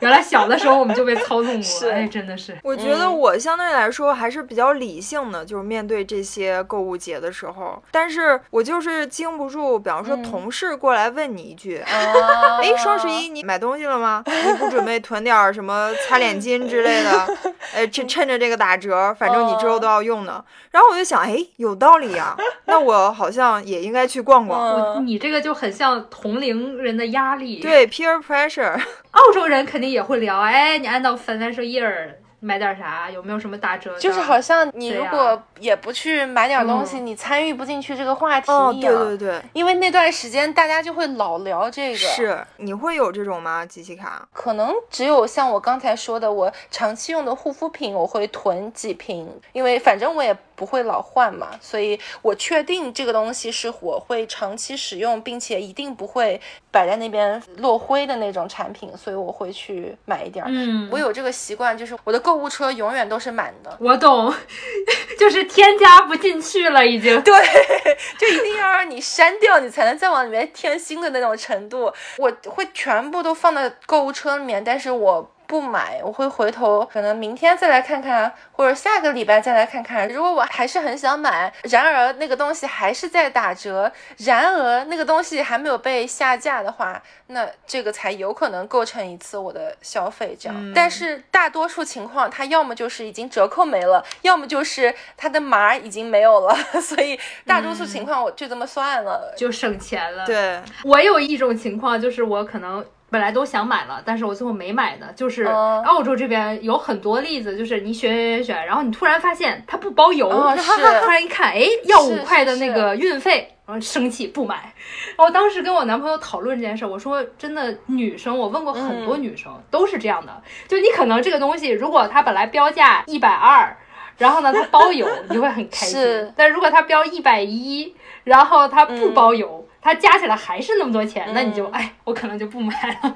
原来小的时候我们就被操纵是过，哎，真的是。我觉得我相对来说还是比较理性的，就是面对这些购物节的时候，但是我就是经不住，比方说同事过来问你一句。啊哎，双十一你买东西了吗？你不准备囤点儿什么擦脸巾之类的？哎，趁趁着这个打折，反正你之后都要用的。然后我就想，哎，有道理呀、那我好像也应该去逛逛。嗯你这个就很像同龄人的压力。，对，peer pressure，澳洲人肯定也会聊，哎，你按照 financial year 买点啥？有没有什么打折？就是好像你如果也不去买点东西，嗯你参与不进去这个话题哦，一样。对对对，因为那段时间大家就会老聊这个，是，你会有这种吗？机器卡？可能只有像我刚才说的，我长期用的护肤品我会囤几瓶，因为反正我也不会老换嘛，所以我确定这个东西是我会长期使用，并且一定不会摆在那边落灰的那种产品，所以我会去买一点儿。嗯，我有这个习惯，就是我的购物车永远都是满的。我懂，就是添加不进去了，已经。对，就一定要让你删掉，你才能再往里面添新的那种程度。我会全部都放在购物车里面，但是我。不买，我会回头，可能明天再来看看，或者下个礼拜再来看看。如果我还是很想买，然而那个东西还是在打折，然而那个东西还没有被下架的话，那这个才有可能构成一次我的消费。这样，但是大多数情况，它要么就是已经折扣没了，要么就是它的码已经没有了，所以大多数情况我就这么算了。就省钱了。，对，我有一种情况，就是我可能本来都想买了，但是我最后没买的，就是哦澳洲这边有很多例子，就是你选选选选，然后你突然发现它不包邮，哦 是突然一看，哎，要五块的那个运费。然后生气不买，我当时跟我男朋友讨论这件事，我说真的，女生我问过很多嗯女生、都是这样的，就你可能这个东西如果它本来标价一百二，然后呢它包邮，你就会很开心，但如果它标一百一，然后它不包邮。嗯它加起来还是那么多钱，那你就嗯哎，我可能就不买了。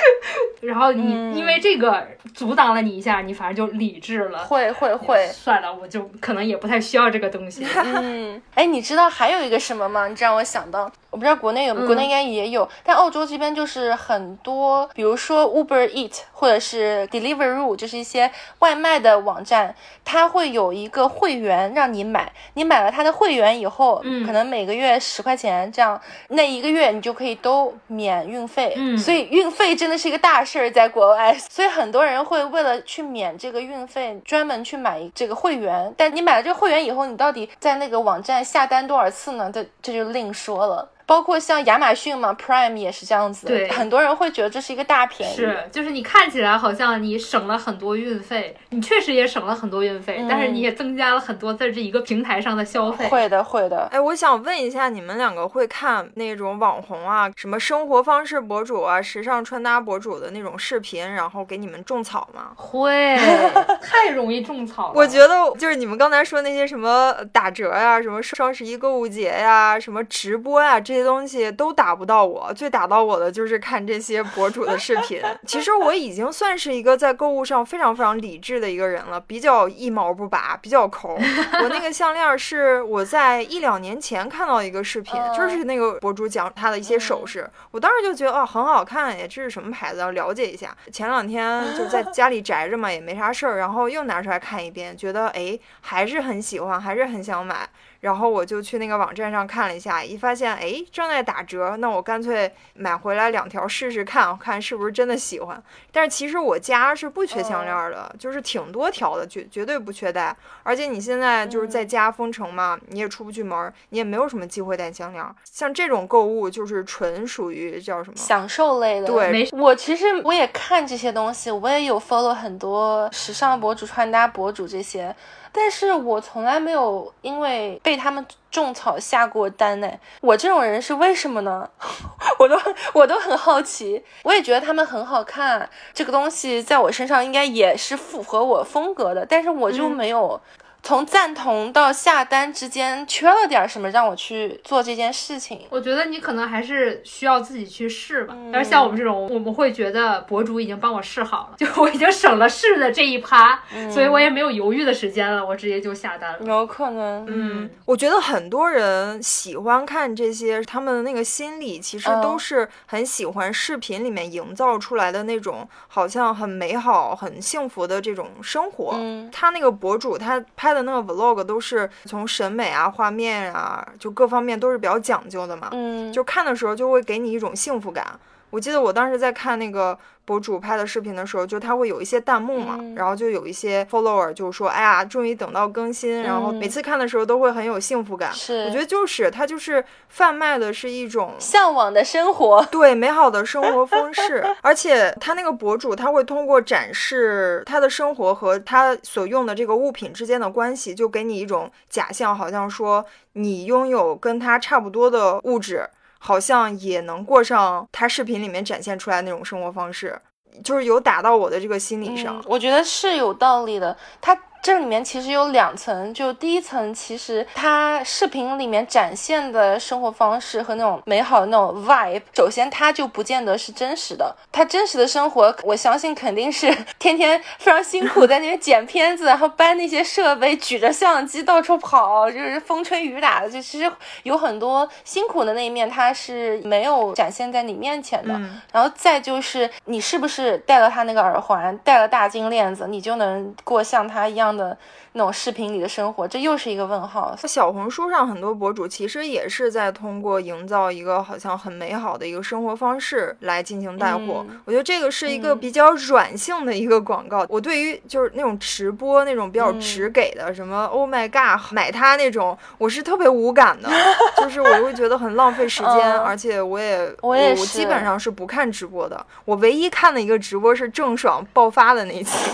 然后你、嗯因为这个阻挡了你一下，你反而就理智了。会会会，算了，我就可能也不太需要这个东西。嗯，哎，你知道还有一个什么吗？你这让我想到，我不知道国内有国内应该也有，但澳洲这边就是很多，比如说 Uber Eat 或者是 Deliveroo，就是一些外卖的网站，它会有一个会员让你买，你买了它的会员以后，嗯可能每个月十块钱这样，那一个月你就可以都免运费，嗯所以运费真的是一个大事儿，在国外，所以很多人会为了去免这个运费，专门去买这个会员。但你买了这个会员以后，你到底在那个网站下单多少次呢？这这就另说了。包括像亚马逊嘛，Prime 也是这样子，对很多人会觉得这是一个大便宜。是，就是你看起来好像你省了很多运费，你确实也省了很多运费，嗯但是你也增加了很多在这一个平台上的消费。会的，会的。哎，我想问一下，你们两个会看那种网红啊，什么生活方式博主啊、时尚穿搭博主的那种视频，然后给你们种草吗？会，太容易种草了。我觉得就是你们刚才说那些什么打折呀、什么双十一购物节呀、什么直播呀，这些东西都打不到我。最打到我的就是看这些博主的视频。其实我已经算是一个在购物上非常非常理智的一个人了，比较一毛不拔，比较抠。我那个项链是我在一两年前看到一个视频，嗯就是那个博主讲他的一些首饰，我当时就觉得哦很好看呀，这是什么牌子？要了解一下。前两天就在家里宅着嘛，也没啥事儿，然后又拿出来看一遍，觉得哎还是很喜欢，还是很想买。然后我就去那个网站上看了一下，一发现哎正在打折，那我干脆买回来两条试试看，看是不是真的喜欢。但是其实我家是不缺项链儿的，就是挺多条的，绝绝对不缺戴。而且你现在就是在家封城嘛，你也出不去门儿，你也没有什么机会戴项链儿。像这种购物就是纯属于叫什么？享受类的，对没我其实我也看这些东西，我也有 follow 很多时尚博主、穿搭博主这些，但是我从来没有因为被他们种草下过单呢。我这种人是为什么呢？我都我都很好奇，我也觉得他们很好看，这个东西在我身上应该也是符合我风格的，但是我就嗯没有。从赞同到下单之间缺了点什么，让我去做这件事情。我觉得你可能还是需要自己去试吧。嗯但是像我们这种，我们会觉得博主已经帮我试好了，就我已经省了试的这一趴，嗯所以我也没有犹豫的时间了，我直接就下单了。有可能，嗯，我觉得很多人喜欢看这些，他们的那个心理其实都嗯是很喜欢视频里面营造出来的那种好像很美好、很幸福的这种生活。嗯他那个博主他拍的那个 vlog 都是从审美啊、画面啊，就各方面都是比较讲究的嘛。嗯，就看的时候就会给你一种幸福感。我记得我当时在看那个博主拍的视频的时候，就他会有一些弹幕嘛，嗯然后就有一些 follower 就说：“哎呀，终于等到更新。”然后嗯每次看的时候都会很有幸福感。是我觉得就是他就是贩卖的是一种向往的生活。对美好的生活方式，而且他那个博主他会通过展示他的生活和他所用的这个物品之间的关系，就给你一种假象，好像说你拥有跟他差不多的物质，好像也能过上他视频里面展现出来那种生活方式，就是有打到我的这个心理上。，我觉得是有道理的。他这里面其实有两层，就第一层，其实它视频里面展现的生活方式和那种美好的那种 vibe，首先它就不见得是真实的。他真实的生活，我相信肯定是 天天非常辛苦在那边剪片子，然后搬那些设备，举着相机到处跑，就是风吹雨打的。就其实有很多辛苦的那一面，他是没有展现在你面前的。嗯然后再就是你是不是戴了他那个耳环，戴了大金链子，你就能过像他一样的那种视频里的生活？这又是一个问号。小红书上很多博主其实也是在通过营造一个好像很美好的一个生活方式来进行带货。嗯我觉得这个是一个嗯比较软性的一个广告。我对于就是那种直播那种比较嗯直给的，什么 Oh my God 买它那种，我是特别无感的，就是我会觉得很浪费时间，嗯而且我也我也我基本上是不看直播的。我唯一看的一个直播是郑爽爆发的那期。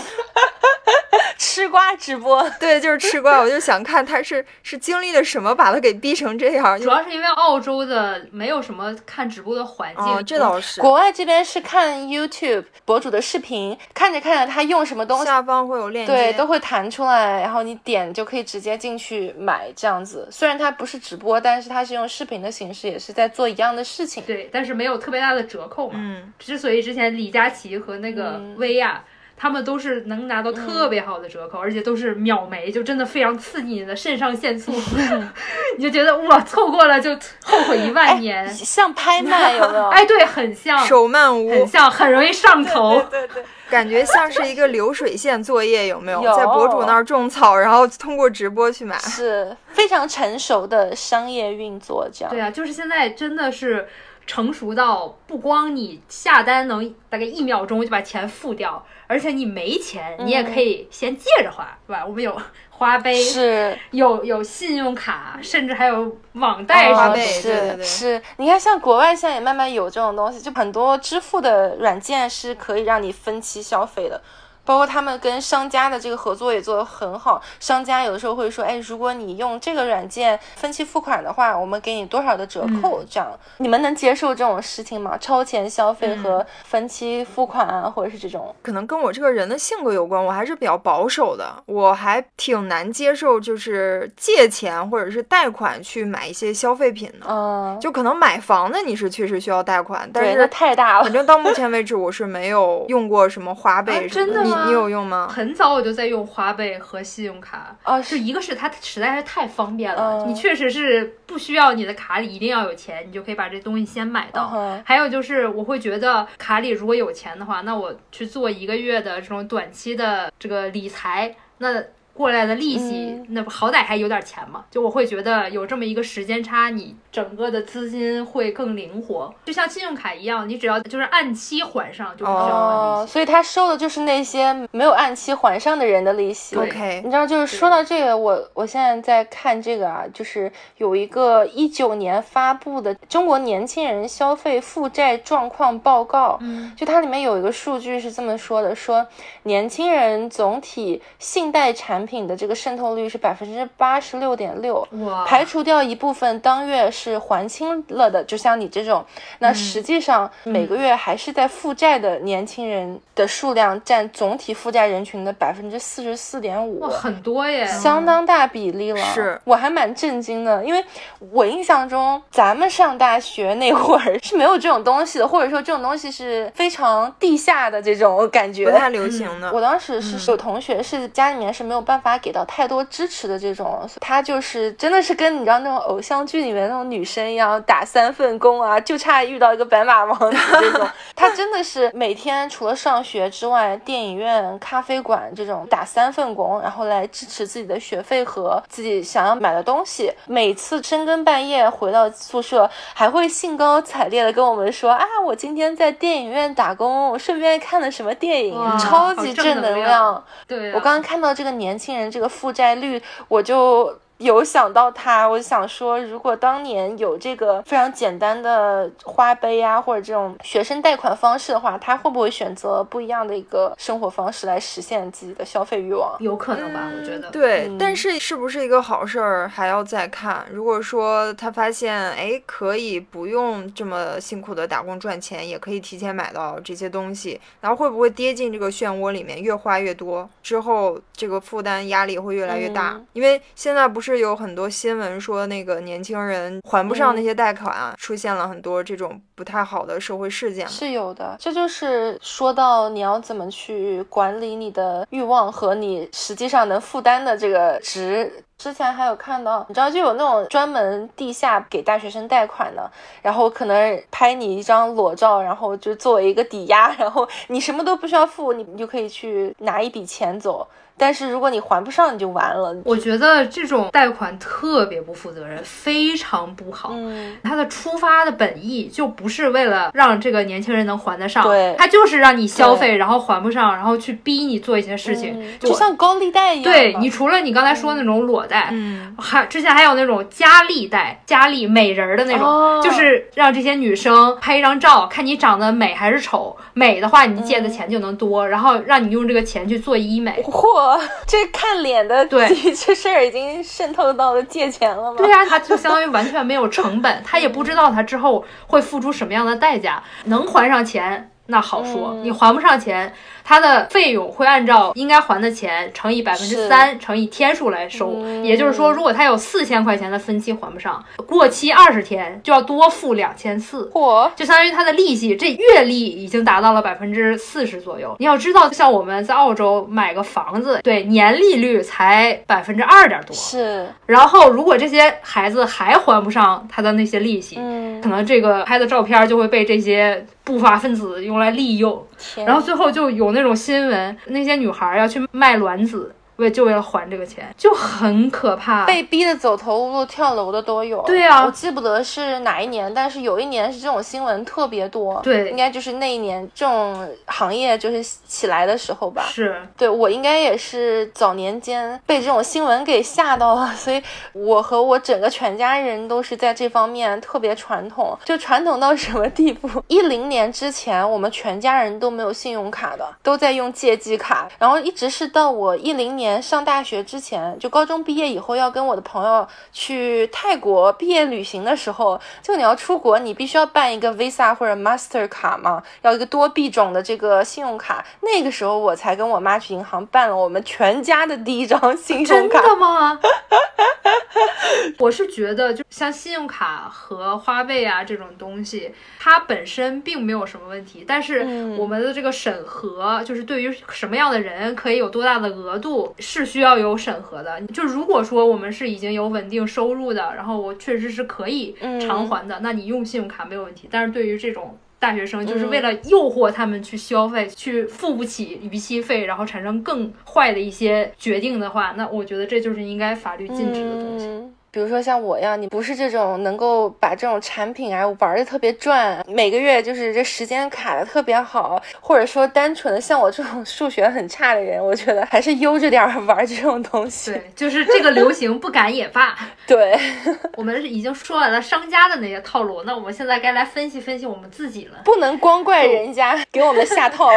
吃瓜直播，对，就是吃瓜。我就想看他是是经历了什么，把他给逼成这样。主要是因为澳洲的没有什么看直播的环境，哦，这倒是。国外这边是看 YouTube 博主的视频，看着看着他用什么东西，下方会有链接，对，都会弹出来，然后你点就可以直接进去买这样子。虽然它不是直播，但是它是用视频的形式，也是在做一样的事情。对，但是没有特别大的折扣嘛。嗯，之所以之前李佳琦和那个薇娅。他们都是能拿到特别好的折扣，而且都是秒没，就真的非常刺激你的肾上腺素，你就觉得哇，错过了就后悔一万年，像拍卖有没有？哎，对，很像手慢无，很像，很容易上头，对对，感觉像是一个流水线作业，有没有？有在博主那儿种草，然后通过直播去买，是非常成熟的商业运作，这样。对啊，就是现在真的是。成熟到不光你下单能大概一秒钟就把钱付掉，而且你没钱你也可以先借着花，对吧？我们有 花呗，是有有信用卡，甚至还有网贷花呗，是是。你看，像国外现在也慢慢有这种东西，就很多支付的软件是可以让你分期消费的。包括他们跟商家的这个合作也做得很好，商家有的时候会说，哎，如果你用这个软件分期付款的话，我们给你多少的折扣？这样你们能接受这种事情吗？超前消费和分期付款啊，或者是这种？可能跟我这个人的性格有关，我还是比较保守的，我还挺难接受就是借钱或者是贷款去买一些消费品的。嗯，就可能买房子你是确实需要贷款，但是太大了。反正到目前为止，我是没有用过什么花呗真的你有用吗？很早我就在用花呗和信用卡啊，就一个是它实在是太方便了，你确实是不需要你的卡里一定要有钱，你就可以把这东西先买到。还有就是我会觉得卡里如果有钱的话，那我去做一个月的这种短期的这个理财，那。过来的利息，那不好歹还有点钱嘛？就我会觉得有这么一个时间差，你整个的资金会更灵活，就像信用卡一样，你只要就是按期还上就不需要还利息。所以他收的就是那些没有按期还上的人的利息。OK，你知道，就是说到这个，我我现在在看这个啊，就是有一个一九年发布的中国年轻人消费负债状况报告，嗯，就它里面有一个数据是这么说的：说年轻人总体信贷产品的这个渗透率是百分之八十六点六，排除掉一部分当月是还清了的，就像你这种，那实际上每个月还是在负债的年轻人的数量占总体负债人群的百分之四十四点五，很多耶，相当大比例了。是。我还蛮震惊的，因为我印象中咱们上大学那会儿是没有这种东西的，或者说这种东西是非常地下的这种感觉，不太流行的。我当时是有同学是家里面是没有办法给。到太多支持的这种，她就是真的是跟你知道那种偶像剧里面那种女生一样，打三份工啊，就差遇到一个白马王子这种。她真的是每天除了上学之外，电影院、咖啡馆这种打三份工，然后来支持自己的学费和自己想要买的东西。每次深更半夜回到宿舍，还会兴高采烈的跟我们说啊，我今天在电影院打工，我顺便看了什么电影，超级正能量。对我刚刚看到这个年轻人这个。负债率，我就。有想到他，我想说，如果当年有这个非常简单的花呗啊，或者这种学生贷款方式的话，他会不会选择不一样的一个生活方式来实现自己的消费欲望？有可能吧，我觉得。对，但是是不是一个好事儿还要再看。如果说他发现，哎，可以不用这么辛苦的打工赚钱，也可以提前买到这些东西，然后会不会跌进这个漩涡里面，越花越多，之后这个负担压力会越来越大？因为现在不是。是有很多新闻说，那个年轻人还不上那些贷款啊，出现了很多这种不太好的社会事件。是有的，这就是说到你要怎么去管理你的欲望和你实际上能负担的这个值。之前还有看到，你知道就有那种专门地下给大学生贷款的，然后可能拍你一张裸照，然后就作为一个抵押，然后你什么都不需要付，你你就可以去拿一笔钱走。但是如果你还不上，你就完了。我觉得这种贷款特别不负责任，非常不好。嗯，它的出发的本意就不是为了让这个年轻人能还得上，对，它就是让你消费，然后还不上，然后去逼你做一些事情，就像高利贷一样。对你除了你刚才说那种裸贷，嗯，还之前还有那种加利贷，加利美人的那种，就是让这些女生拍一张照，看你长得美还是丑，美的话你借的钱就能多，然后让你用这个钱去做医美。嚯！哇，这看脸的对 这事儿已经渗透到了借钱了吗？对呀、他就相当于完全没有成本，他也不知道他之后会付出什么样的代价，能还上钱。那好说，嗯你还不上钱，他的费用会按照应该还的钱乘以百分之三乘以天数来收。嗯也就是说，如果他有四千块钱的分期还不上，过期二十天就要多付两千四。嚯，就相当于他的利息，这月利已经达到了百分之四十左右。你要知道，像我们在澳洲买个房子，对年利率才百分之二点多。是，然后，如果这些孩子还还不上他的那些利息，嗯，可能这个拍的照片就会被这些不法分子用来利诱。然后最后就有那种新闻，那些女孩要去卖卵子，为就为了还这个钱，就很可怕。被逼的走投无路、跳楼的都有。对啊我记不得是哪一年，但是有一年是这种新闻特别多。对应该就是那一年这种行业就是起来的时候吧。是对我应该也是早年间被这种新闻给吓到了，所以我和我整个全家人都是在这方面特别传统，就传统到什么地步？一零年之前，我们全家人都没有信用卡的，都在用借记卡，然后一直是到我一零年上大学之前，就高中毕业以后要跟我的朋友去泰国毕业旅行的时候，就你要出国，你必须要办一个 Visa 或者 Master 卡嘛，要一个多币种的这个信用卡。那个时候我才跟我妈去银行办了我们全家的第一张信用卡真。的吗？我是觉得，就像信用卡和花呗啊这种东西，它本身并没有什么问题，但是嗯我们的这个审核，就是对于什么样的人可以有多大的额度，是需要有审核的。就如果说我们是已经有稳定收入的，然后我确实是可以嗯偿还的，那你用信用卡没有问题。但是对于这种大学生，就是嗯为了诱惑他们去消费，去付不起逾期费，然后产生更坏的一些决定的话，那我觉得这就是应该法律禁止的东西。嗯比如说像我一样，你不是这种能够把这种产品啊玩的特别转，每个月就是这时间卡的特别好，或者说单纯的像我这种数学很差的人，我觉得还是悠着点儿玩这种东西。对，就是这个流行不敢也罢。对，我们已经说完了商家的那些套路，那我们现在该来分析分析我们自己了。不能光怪人家给我们下套。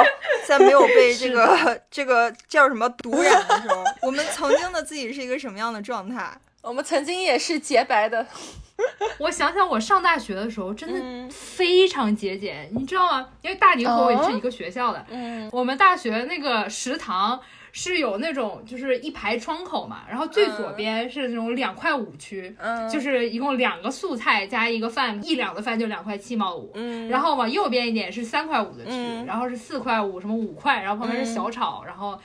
在没有被这个这个叫什么毒染的时候，我们曾经的自己是一个什么样的状态？我们曾经也是洁白的，我想想，我上大学的时候真嗯的非常节俭，你知道吗？因为大宁和我也是一个学校的，嗯我们大学那个食堂是有那种就是一排窗口嘛，然后最左边是那种两块五区，嗯，就是一共两个素菜加一个饭，一两的饭就两块七毛五。嗯，然后往右边一点是三块五的区，嗯然后是四块五，什么五块，然后旁边是小炒，然后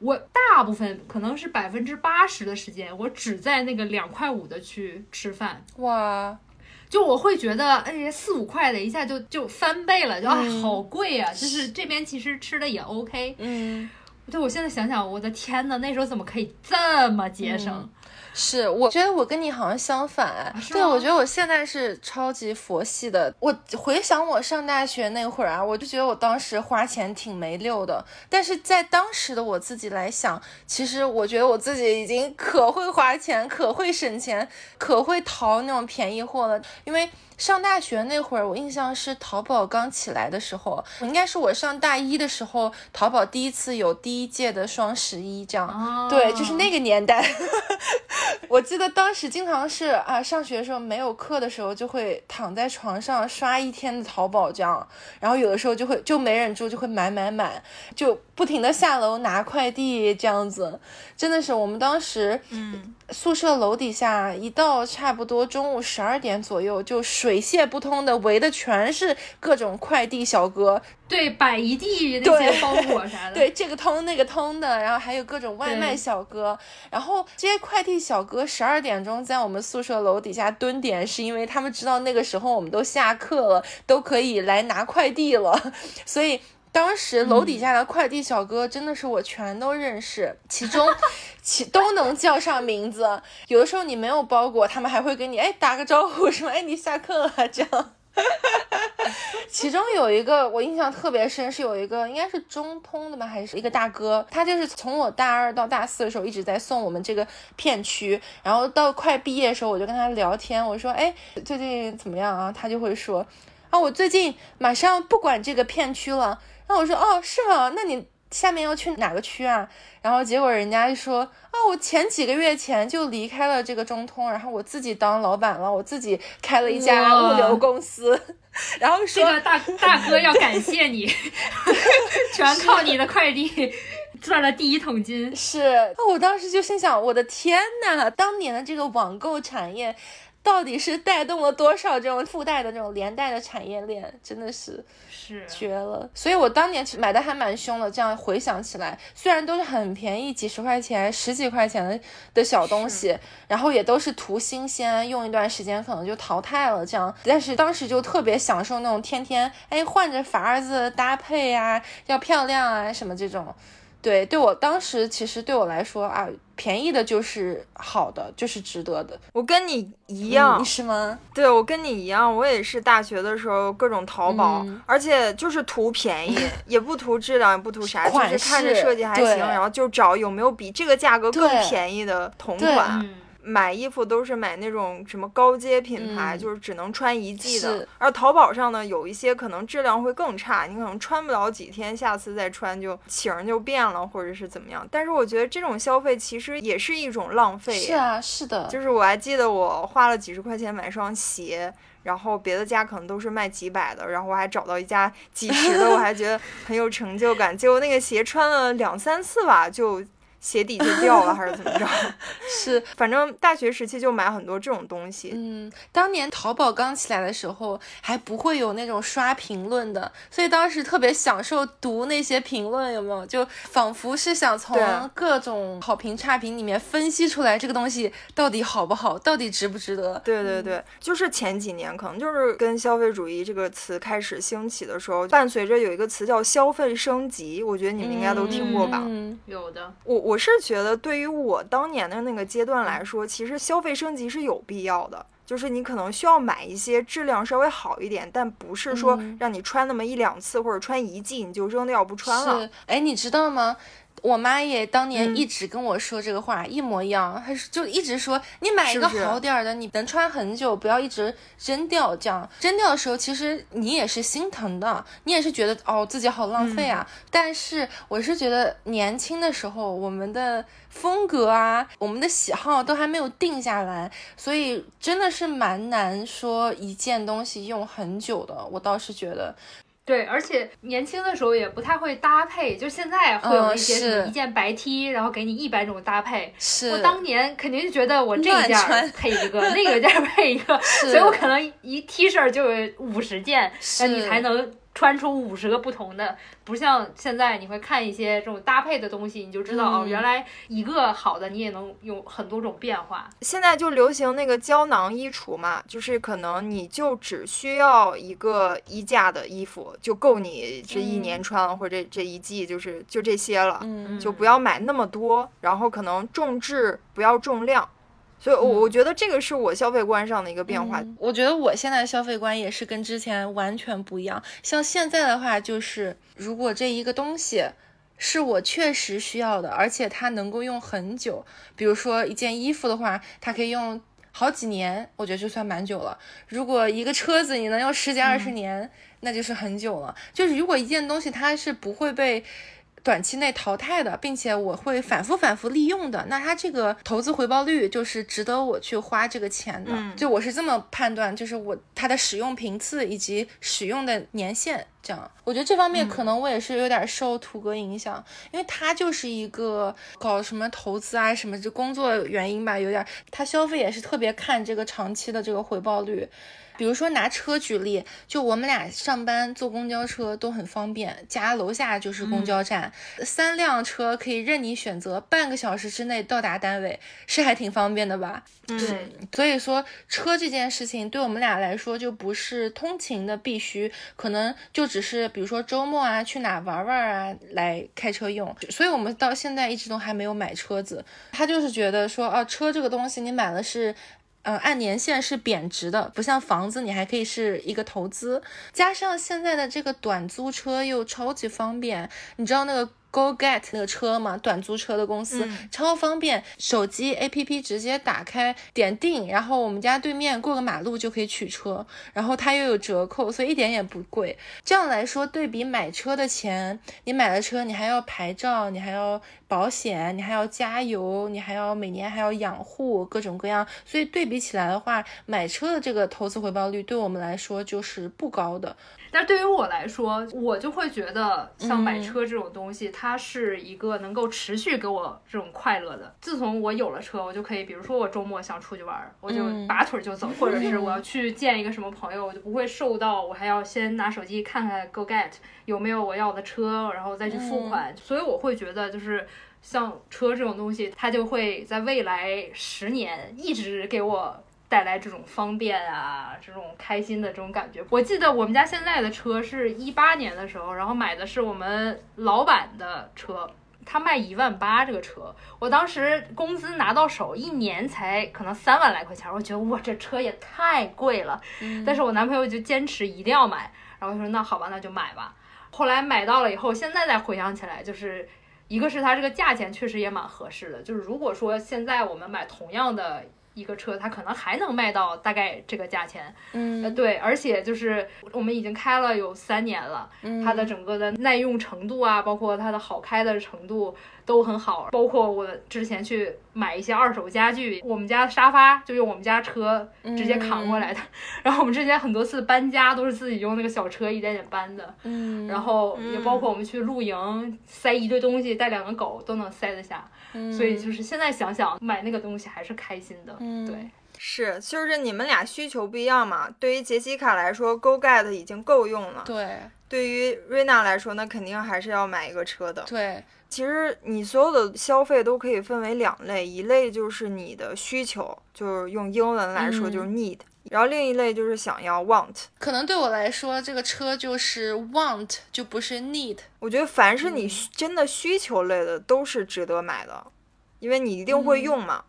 我大部分可能是百分之八十的时间，我只在那个两块五的去吃饭。哇，就我会觉得，哎，四五块的一下就就翻倍了，就啊、嗯好贵啊！就是这边其实吃的也 OK。嗯。对我现在想想，我的天呐，那时候怎么可以这么节省？嗯是，我觉得我跟你好像相反。对，我觉得我现在是超级佛系的。我回想我上大学那会儿啊，我就觉得我当时花钱挺没溜的。但是在当时的我自己来想，其实我觉得我自己已经可会花钱、可会省钱、可会淘那种便宜货了。因为上大学那会儿，我印象是淘宝刚起来的时候，应该是我上大一的时候，淘宝第一次有第一届的双十一这样。哦对，就是那个年代。我记得当时经常是啊，上学的时候没有课的时候，就会躺在床上刷一天的淘宝这样，然后有的时候就会就没忍住，就会买买买，就不停的下楼拿快递这样子。真的是我们当时，嗯，宿舍楼底下一到差不多中午十二点左右，就水泄不通的围的全是各种快递小哥，对，摆一地那对些包裹啥的。对，这个通那个通的，然后还有各种外卖小哥，然后这些快递小哥十二点钟在我们宿舍楼底下蹲点，是因为他们知道那个时候我们都下课了，都可以来拿快递了，所以。当时楼底下的快递小哥真的是我全都认识，其中其都能叫上名字。有的时候你没有包裹，他们还会给你哎打个招呼，说哎你下课了这样。其中有一个我印象特别深，是有一个应该是中通的吧，还是一个大哥，他就是从我大二到大四的时候一直在送我们这个片区，然后到快毕业的时候，我就跟他聊天，我说，哎，最近怎么样啊？他就会说，啊，我最近马上不管这个片区了。然后我说，哦，是吗？那你下面要去哪个区啊？然后结果人家就说，哦，我前几个月前就离开了这个中通，然后我自己当老板了，我自己开了一家物流公司，然后这说个大大哥要感谢你，全靠你的快递赚了第一桶金。是，我当时就心想，我的天呐，当年的这个网购产业。到底是带动了多少这种附带的这种连带的产业链，真的是是绝了。所以我当年买的还蛮凶的。这样回想起来，虽然都是很便宜，几十块钱、十几块钱的的小东西，然后也都是图新鲜，用一段时间可能就淘汰了。这样，但是当时就特别享受那种天天哎换着法子搭配啊，要漂亮啊什么这种。对，对我当时其实对我来说啊，便宜的就是好的，就是值得的。我跟你一样，你是吗？对，我跟你一样，我也是大学的时候各种淘宝，嗯而且就是图便宜，也不图质量，也不图啥，就是看着设计还行，然后就找有没有比这个价格更便宜的同款。嗯，买衣服都是买那种什么高阶品牌，嗯就是只能穿一季的。而淘宝上呢，有一些可能质量会更差，你可能穿不了几天，下次再穿就型儿就变了，或者是怎么样。但是我觉得这种消费其实也是一种浪费。是啊，是的，就是我还记得我花了几十块钱买双鞋，然后别的家可能都是卖几百的，然后我还找到一家几十的，我还觉得很有成就感。结果那个鞋穿了两三次吧，就鞋底就掉了，还是怎么着？是。反正大学时期就买很多这种东西。嗯，当年淘宝刚起来的时候，还不会有那种刷评论的，所以当时特别享受读那些评论，有没有？就仿佛是想从各种好评差评里面分析出来这个东西到底好不好，到底值不值得。对对对，就是前几年可能就是跟消费主义这个词开始兴起的时候，伴随着有一个词叫消费升级，我觉得你们应该都听过吧？嗯，有的，我我是觉得，对于我当年的那个阶段来说，其实消费升级是有必要的。就是你可能需要买一些质量稍微好一点，但不是说嗯让你穿那么一两次或者穿一季你就扔掉不穿了。是，哎，你知道吗？我妈也当年嗯一直跟我说这个话，一模一样，她是就一直说你买一个好点儿的，你能穿很久，不要一直扔掉。这样扔掉的时候，其实你也是心疼的，你也是觉得哦自己好浪费啊。但是我是觉得年轻的时候，我们的风格啊，我们的喜好都还没有定下来，所以真的是蛮难说一件东西用很久的。我倒是觉得，对，而且年轻的时候也不太会搭配，就现在会有嗯一些什么一件白 T，然后给你一百种搭配。是我当年肯定就觉得我这一件儿配一个，那个件儿配一个，所以我可能一 T 恤就有五十件，那你才能穿出五十个不同的。不像现在你会看一些这种搭配的东西，你就知道、哦，嗯原来一个好的你也能有很多种变化。现在就流行那个胶囊衣橱嘛，就是可能你就只需要一个衣架的衣服就够你这一年穿了，或者这这一季就是就这些了。嗯就不要买那么多，然后可能重质不要重量，所以我，我觉得这个是我消费观上的一个变化。嗯我觉得我现在消费观也是跟之前完全不一样。像现在的话，就是如果这一个东西是我确实需要的，而且它能够用很久，比如说一件衣服的话，它可以用好几年，我觉得就算蛮久了。如果一个车子你能用十几二十年，那就是很久了。就是如果一件东西它是不会被短期内淘汰的，并且我会反复反复利用的，那它这个投资回报率就是值得我去花这个钱的。嗯就我是这么判断，就是我它的使用频次以及使用的年限，这样，我觉得这方面可能我也是有点受土哥影响，因为他就是一个搞什么投资啊什么这工作原因吧，有点他消费也是特别看这个长期的这个回报率。比如说拿车举例，就我们俩上班坐公交车都很方便，家楼下就是公交站，三辆车可以任你选择，半个小时之内到达单位，是还挺方便的吧？对，所以说车这件事情对我们俩来说就不是通勤的必须，可能就只是比如说周末啊去哪玩玩啊来开车用。所以我们到现在一直都还没有买车子。他就是觉得说啊，车这个东西你买了是。呃，按年限是贬值的，不像房子，你还可以是一个投资。加上现在的这个短租车又超级方便，你知道那个 Go Get 那个车嘛，短租车的公司，嗯超方便，手机 APP 直接打开点订，然后我们家对面过个马路就可以取车，然后它又有折扣，所以一点也不贵。这样来说，对比买车的钱，你买了车，你还要牌照，你还要保险，你还要加油，你还要每年还要养护，各种各样，所以对比起来的话，买车的这个投资回报率对我们来说就是不高的。但是对于我来说，我就会觉得像买嗯车这种东西，它是一个能够持续给我这种快乐的。自从我有了车，我就可以，比如说我周末想出去玩儿，我就嗯拔腿就走，或者是我要去见一个什么朋友，我就不会受到我还要先拿手机看看 Go Get 有没有我要的车，然后再去付款。所以我会觉得就是。像车这种东西，它就会在未来十年一直给我带来这种方便啊，这种开心的这种感觉。我记得我们家现在的车是一八年的时候，然后买的是我们老板的车，他卖一万八这个车，我当时工资拿到手一年才可能三万来块钱，我觉得哇这车也太贵了，但是我男朋友就坚持一定要买，然后我说那好吧那就买吧。后来买到了以后，现在再回想起来，就是一个是它这个价钱确实也蛮合适的，就是如果说现在我们买同样的一个车，它可能还能卖到大概这个价钱，呃，嗯对，而且就是我们已经开了有三年了，它的整个的耐用程度啊，包括它的好开的程度都很好。包括我之前去买一些二手家具，我们家沙发就用我们家车直接扛过来的。然后我们之前很多次搬家都是自己用那个小车一点点搬的。嗯，然后也包括我们去露营，塞一堆东西，带两个狗都能塞得下。所以就是现在想想，买那个东西还是开心的。嗯对。是，就是你们俩需求不一样嘛。对于杰西卡来说，Go Get 已经够用了。对对于瑞娜来说，那肯定还是要买一个车的。对，其实你所有的消费都可以分为两类，一类就是你的需求，就是用英文来说就是 need，、然后另一类就是想要 want。可能对我来说，这个车就是 want，就不是 need。我觉得凡是你真的需求类的，都是值得买的，因为你一定会用嘛。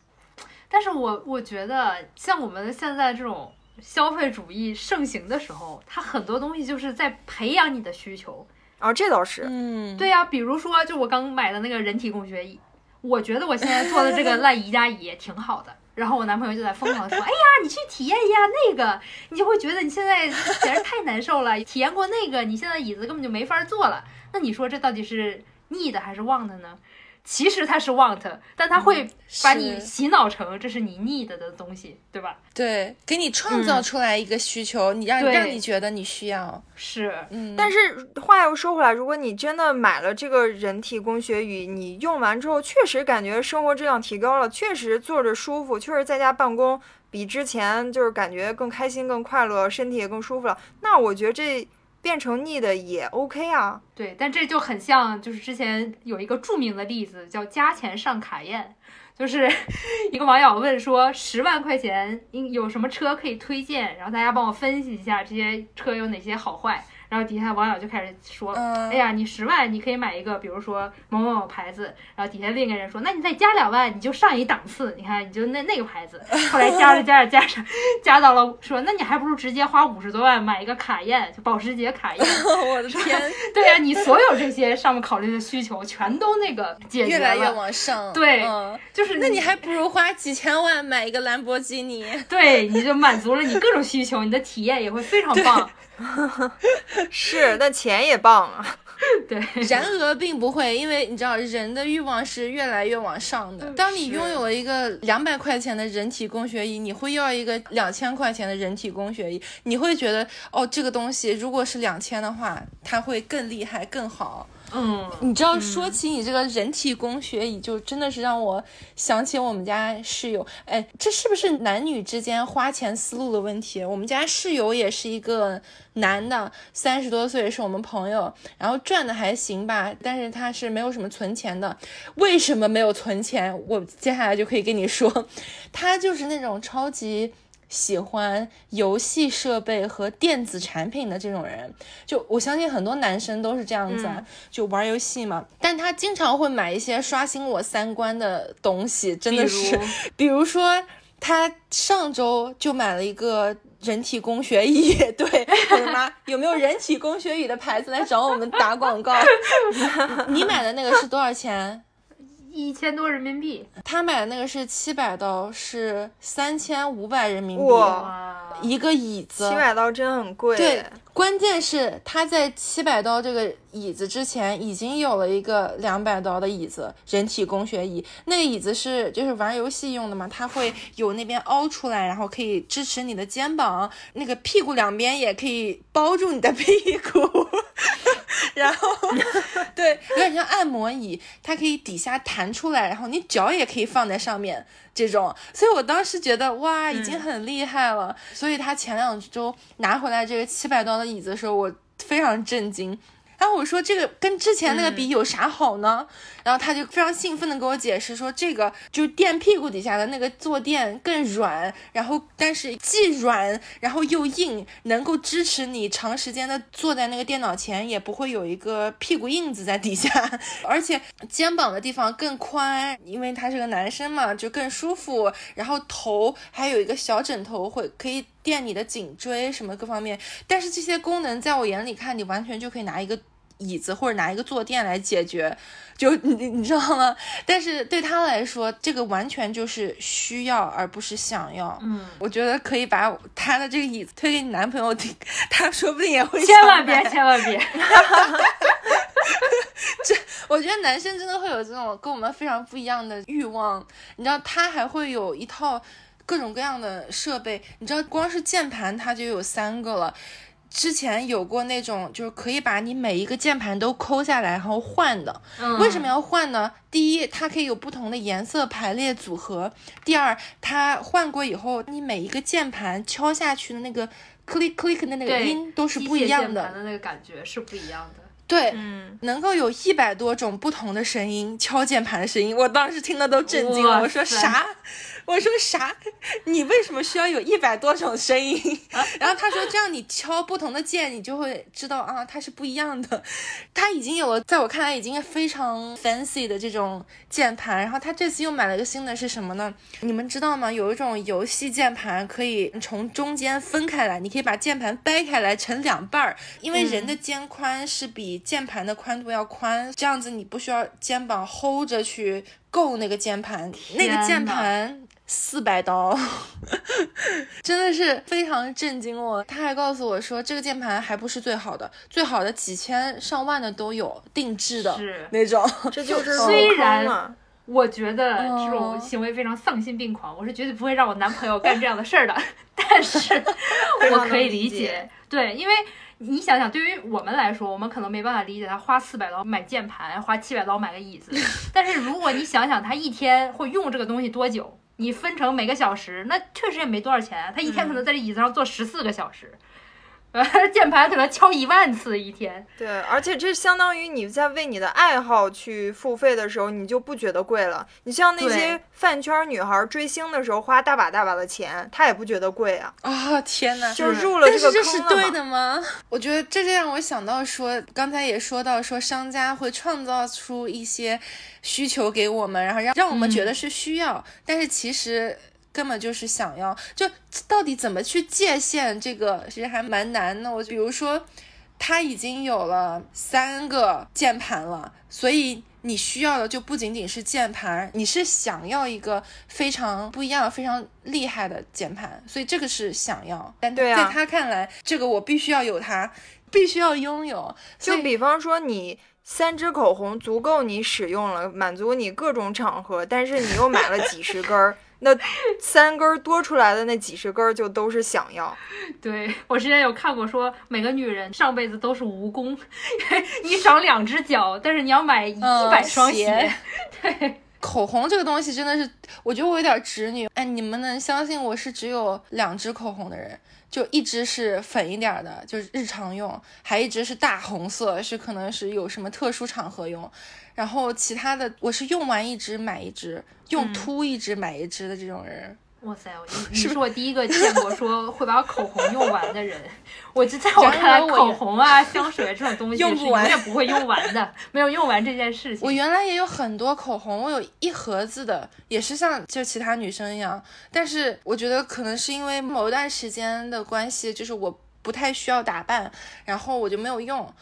但是我我觉得，像我们现在这种消费主义盛行的时候，它很多东西就是在培养你的需求。啊，这倒是。嗯，对呀、比如说，就我刚买的那个人体工学椅，我觉得我现在坐的这个烂宜家椅也挺好的。然后我男朋友就在疯狂的说：“哎呀，你去体验一下那个，你就会觉得你现在简直太难受了。体验过那个，你现在椅子根本就没法坐了。那你说这到底是 need 还是 want 呢？其实它是 want，但它会把你洗脑成这是你 need 的东西，对吧？对，给你创造出来一个需求，你让让你觉得你需要。是，嗯，但是话又说回来，如果你真的买了这个人体工学椅，你用完之后确实感觉生活质量提高了，确实坐着舒服，确实在家办公比之前就是感觉更开心、更快乐，身体也更舒服了，那我觉得这变成逆的也 OK 啊。对，但这就很像，就是之前有一个著名的例子叫加钱上卡宴，就是 一个网友问说十万块钱应有什么车可以推荐，然后大家帮我分析一下这些车有哪些好坏。然后底下网友就开始说，嗯哎呀，你十万你可以买一个，比如说某某某牌子。然后底下另一个人说，那你再加两万，你就上一档次，你看你就那那个牌子。后来加着加着加着，加到了说，那你还不如直接花五十多万买一个卡宴，就保时捷卡宴。我的天，对呀、你所有这些上面考虑的需求全都那个解决了，越来越往上。对嗯，就是那你还不如花几千万买一个兰博基尼。对，你就满足了你各种需求，你的体验也会非常棒。是，但钱也棒啊。对，然而并不会，因为你知道人的欲望是越来越往上的。当你拥有了一个两百块钱的人体工学椅，你会要一个两千块钱的人体工学椅，你会觉得哦，这个东西如果是两千的话，它会更厉害更好。嗯，你知道，说起你这个人体工学椅，就真的是让我想起我们家室友。哎，这是不是男女之间花钱思路的问题？我们家室友也是一个男的，三十多岁，是我们朋友，然后赚的还行吧，但是他是没有什么存钱的。为什么没有存钱？我接下来就可以跟你说，他就是那种超级。喜欢游戏设备和电子产品的这种人，就我相信很多男生都是这样子啊，就玩游戏嘛。但他经常会买一些刷新我三观的东西，真的是，比如说。他上周就买了一个人体工学椅，对，我的妈，有没有人体工学椅的牌子来找我们打广告？你买的那个是多少钱？一千多人民币，他买的那个是七百刀，是三千五百人民币哇哇，一个椅子。七百刀真很贵。对，关键是他在七百刀这个椅子之前已经有了一个两百刀的椅子，人体工学椅。那个椅子是就是玩游戏用的嘛，它会有那边凹出来，然后可以支持你的肩膀，那个屁股两边也可以包住你的屁股。然后，对，有点像按摩椅，它可以底下弹出来，然后你脚也可以放在上面，这种。所以我当时觉得哇，已经很厉害了。所以他前两周拿回来这个七百刀的椅子的时候，我非常震惊。然后我说这个跟之前那个比有啥好呢？然后他就非常兴奋的给我解释说，这个就是垫屁股底下的那个坐垫更软，然后但是既软然后又硬，能够支持你长时间的坐在那个电脑前，也不会有一个屁股印子在底下，而且肩膀的地方更宽，因为他是个男生嘛，就更舒服。然后头还有一个小枕头，会可以垫你的颈椎什么各方面。但是这些功能在我眼里看，你完全就可以拿一个。椅子或者拿一个坐垫来解决，就你你知道吗？但是对他来说，这个完全就是需要而不是想要。嗯，我觉得可以把他的这个椅子推给你男朋友听，他说不定也会千万别，千万别，这我觉得男生真的会有这种跟我们非常不一样的欲望，你知道，他还会有一套各种各样的设备，你知道，光是键盘他就有三个了。之前有过那种，就是可以把你每一个键盘都抠下来，然后换的。嗯为什么要换呢？第一，它可以有不同的颜色排列组合；第二，它换过以后，你每一个键盘敲下去的那个 click click 的那个音都是不一样的械键盘。的那个感觉是不一样的。对，嗯，能够有一百多种不同的声音，敲键盘的声音，我当时听的都震惊了。我说啥？我说啥？你为什么需要有一百多种声音？然后他说这样你敲不同的键，你就会知道啊，它是不一样的。他已经有了，在我看来已经非常 fancy 的这种键盘。然后他这次又买了个新的是什么呢？你们知道吗？有一种游戏键盘可以从中间分开来，你可以把键盘掰开来成两半儿，因为人的肩宽是比键盘的宽度要宽，这样子你不需要肩膀 hold 着去够那个键盘，那个键盘。四百刀，真的是非常震惊我。他还告诉我说，这个键盘还不是最好的，最好的几千上万的都有，定制的是那种。这就是 虽然我觉得这种哦行为非常丧心病狂，我是绝对不会让我男朋友干这样的事儿的。但是我可以理解理解，对，因为你想想，对于我们来说，我们可能没办法理解他花四百刀买键盘，花七百刀买个椅子。但是如果你想想他一天会用这个东西多久，你分成每个小时，那确实也没多少钱。他一天可能在这椅子上坐十四个小时，呃，键盘可能敲一万次一天。对，而且这相当于你在为你的爱好去付费的时候，你就不觉得贵了。你像那些饭圈女孩追星的时候花大把大把的钱，她也不觉得贵啊，啊、天哪！就是入了但是这个这是对坑了吗？我觉得这就让我想到说，刚才也说到说商家会创造出一些需求给我们，然后让让我们觉得是需要，但是其实根本就是想要。就到底怎么去界限这个，其实还蛮难的。我比如说，他已经有了三个键盘了，所以。你需要的就不仅仅是键盘，你是想要一个非常不一样、非常厉害的键盘，所以这个是想要。但对啊在他看来，这个我必须要有它，必须要拥有。就比方说你。三支口红足够你使用了，满足你各种场合，但是你又买了几十根儿，那三根儿多出来的那几十根儿就都是想要。对我之前有看过说，每个女人上辈子都是蜈蚣，你长两只脚，但是你要买一嗯百双鞋。鞋对，口红这个东西真的是，我觉得我有点直女。哎，你们能相信我是只有两支口红的人？就一支是粉一点儿的，就是日常用，还一支是大红色，是可能是有什么特殊场合用。然后其他的我是用完一支买一支，用嗯秃一支买一支的这种人。哇塞，你你是我第一个见过说会把口红用完的人。我就在我看来，口红啊、香水这种东西是永远不会用完的，没有用完这件事情。我原来也有很多口红，我有一盒子的，也是像就其他女生一样。但是我觉得可能是因为某一段时间的关系，就是我不太需要打扮，然后我就没有用。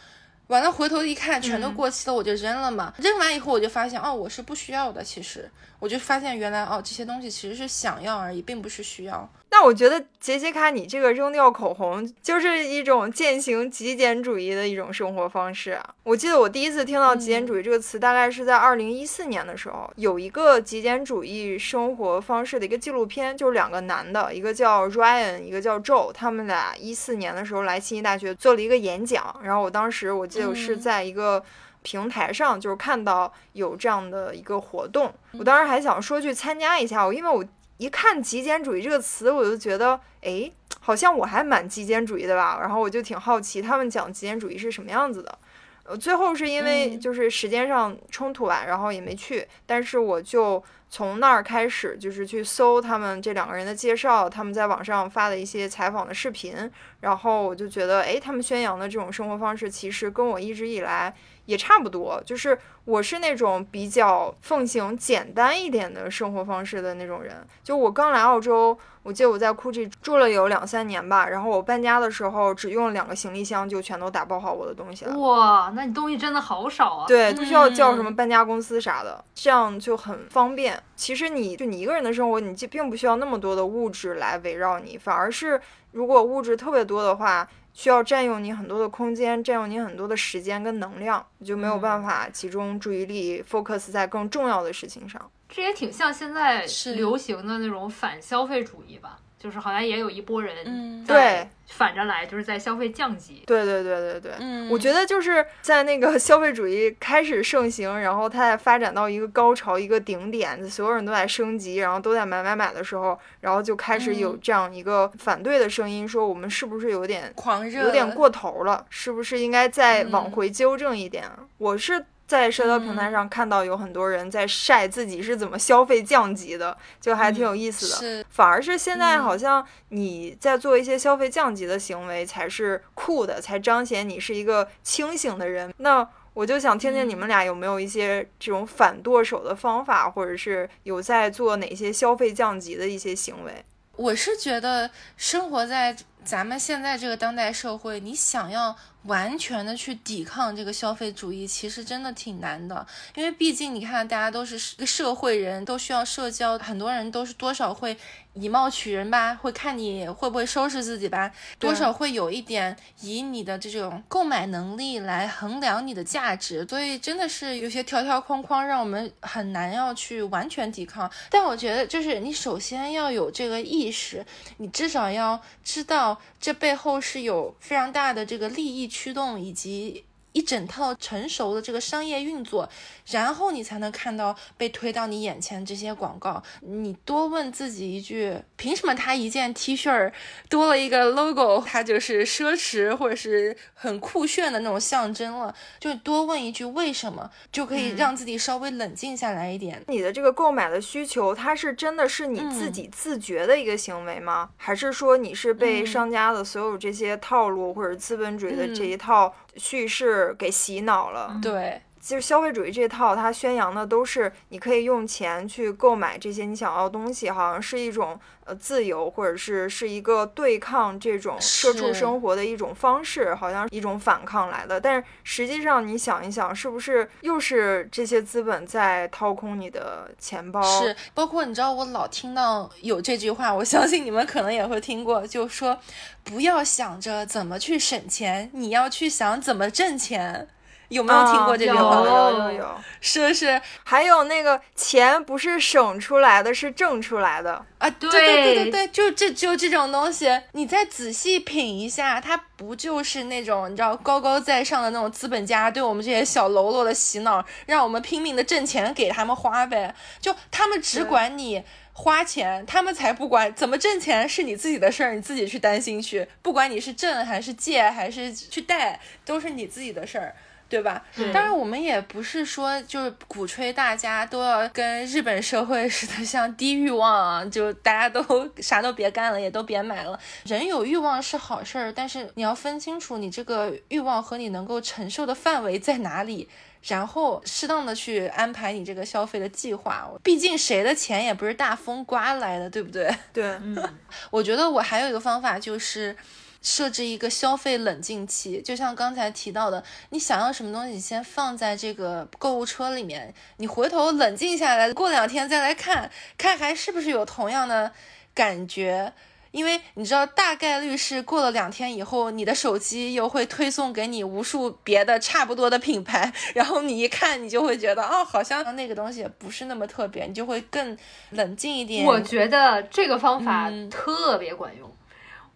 完了，回头一看，全都过期了，我就扔了嘛。扔完以后，我就发现，哦，我是不需要的。其实，我就发现原来，哦，这些东西其实是想要而已，并不是需要。那我觉得杰西卡，你这个扔掉口红就是一种践行极简主义的一种生活方式啊！我记得我第一次听到极简主义这个词，大概是在二零一四年的时候，有一个极简主义生活方式的一个纪录片，就是两个男的，一个叫 Ryan，一个叫 Joe，他们俩一四年的时候来悉尼大学做了一个演讲，然后我当时我记得是在一个平台上，就是看到有这样的一个活动，我当时还想说去参加一下，我因为我。一看极简主义这个词，我就觉得，哎，好像我还蛮极简主义的吧。然后我就挺好奇他们讲极简主义是什么样子的。呃，最后是因为就是时间上冲突吧，然后也没去。但是我就从那儿开始，就是去搜他们这两个人的介绍，他们在网上发的一些采访的视频。然后我就觉得，哎，他们宣扬的这种生活方式，其实跟我一直以来。也差不多，就是我是那种比较奉行简单一点的生活方式的那种人。就我刚来澳洲，我记得我在 Gucci 住了有两三年吧，然后我搬家的时候只用两个行李箱就全都打包好我的东西了。哇，那你东西真的好少啊！对，不需要叫什么搬家公司啥的，这样就很方便。其实你就你一个人的生活，你既并不需要那么多的物质来围绕你，反而是如果物质特别多的话。需要占用你很多的空间，占用你很多的时间跟能量，你就没有办法集中注意力，focus 在更重要的事情上。这也挺像现在流行的那种反消费主义吧。就是好像也有一波人对反着来，就是在消费降级。对对对对对，嗯，我觉得就是在那个消费主义开始盛行，然后它在发展到一个高潮、一个顶点，所有人都在升级，然后都在买买买的时候，然后就开始有这样一个反对的声音，说我们是不是有点狂热，有点过头了？是不是应该再往回纠正一点？我是。在社交平台上看到有很多人在晒自己是怎么消费降级的，就还挺有意思的。是，反而是现在好像你在做一些消费降级的行为才是酷的，才彰显你是一个清醒的人。那我就想听听你们俩有没有一些这种反剁手的方法，或者是有在做哪些消费降级的一些行为？我是觉得生活在咱们现在这个当代社会，你想要。完全的去抵抗这个消费主义，其实真的挺难的，因为毕竟你看，大家都是个社会人，都需要社交，很多人都是多少会以貌取人吧，会看你会不会收拾自己吧，多少会有一点以你的这种购买能力来衡量你的价值，所以真的是有些条条框框让我们很难要去完全抵抗。但我觉得，就是你首先要有这个意识，你至少要知道这背后是有非常大的这个利益。驱动以及一整套成熟的这个商业运作，然后你才能看到被推到你眼前这些广告。你多问自己一句：凭什么他一件 T 恤多了一个 logo，它就是奢侈或者是很酷炫的那种象征了？就多问一句为什么，就可以让自己稍微冷静下来一点。你的这个购买的需求，它是真的是你自己自觉的一个行为吗？还是说你是被商家的所有这些套路或者资本主义的这一套？叙事给洗脑了，对。就是消费主义这套，它宣扬的都是你可以用钱去购买这些你想要的东西，好像是一种呃自由，或者是是一个对抗这种社畜生活的一种方式，好像一种反抗来的。但是实际上你想一想，是不是又是这些资本在掏空你的钱包？是，包括你知道我老听到有这句话，我相信你们可能也会听过，就说不要想着怎么去省钱，你要去想怎么挣钱。有没有听过这句话？有有有，是不是？还有那个钱不是省出来的，是挣出来的啊！对对对对对，就这就这种东西，你再仔细品一下，它不就是那种你知道高高在上的那种资本家对我们这些小喽啰的洗脑，让我们拼命的挣钱给他们花呗？就他们只管你花钱，他们才不管怎么挣钱是你自己的事儿，你自己去担心去，不管你是挣还是借还是去贷，都是你自己的事儿。对吧？当然，我们也不是说就是鼓吹大家都要跟日本社会似的，像低欲望啊，就大家都 啥都别干了，也都别买了。人有欲望是好事儿，但是你要分清楚你这个欲望和你能够承受的范围在哪里。然后适当的去安排你这个消费的计划，毕竟谁的钱也不是大风刮来的，对不对？对，嗯，我觉得我还有一个方法就是。设置一个消费冷静期，就像刚才提到的，你想要什么东西，你先放在这个购物车里面，你回头冷静下来，过两天再来看，看还是不是有同样的感觉。因为你知道，大概率是过了两天以后，你的手机又会推送给你无数别的差不多的品牌，然后你一看，你就会觉得，哦，好像那个东西不是那么特别，你就会更冷静一点。我觉得这个方法嗯特别管用。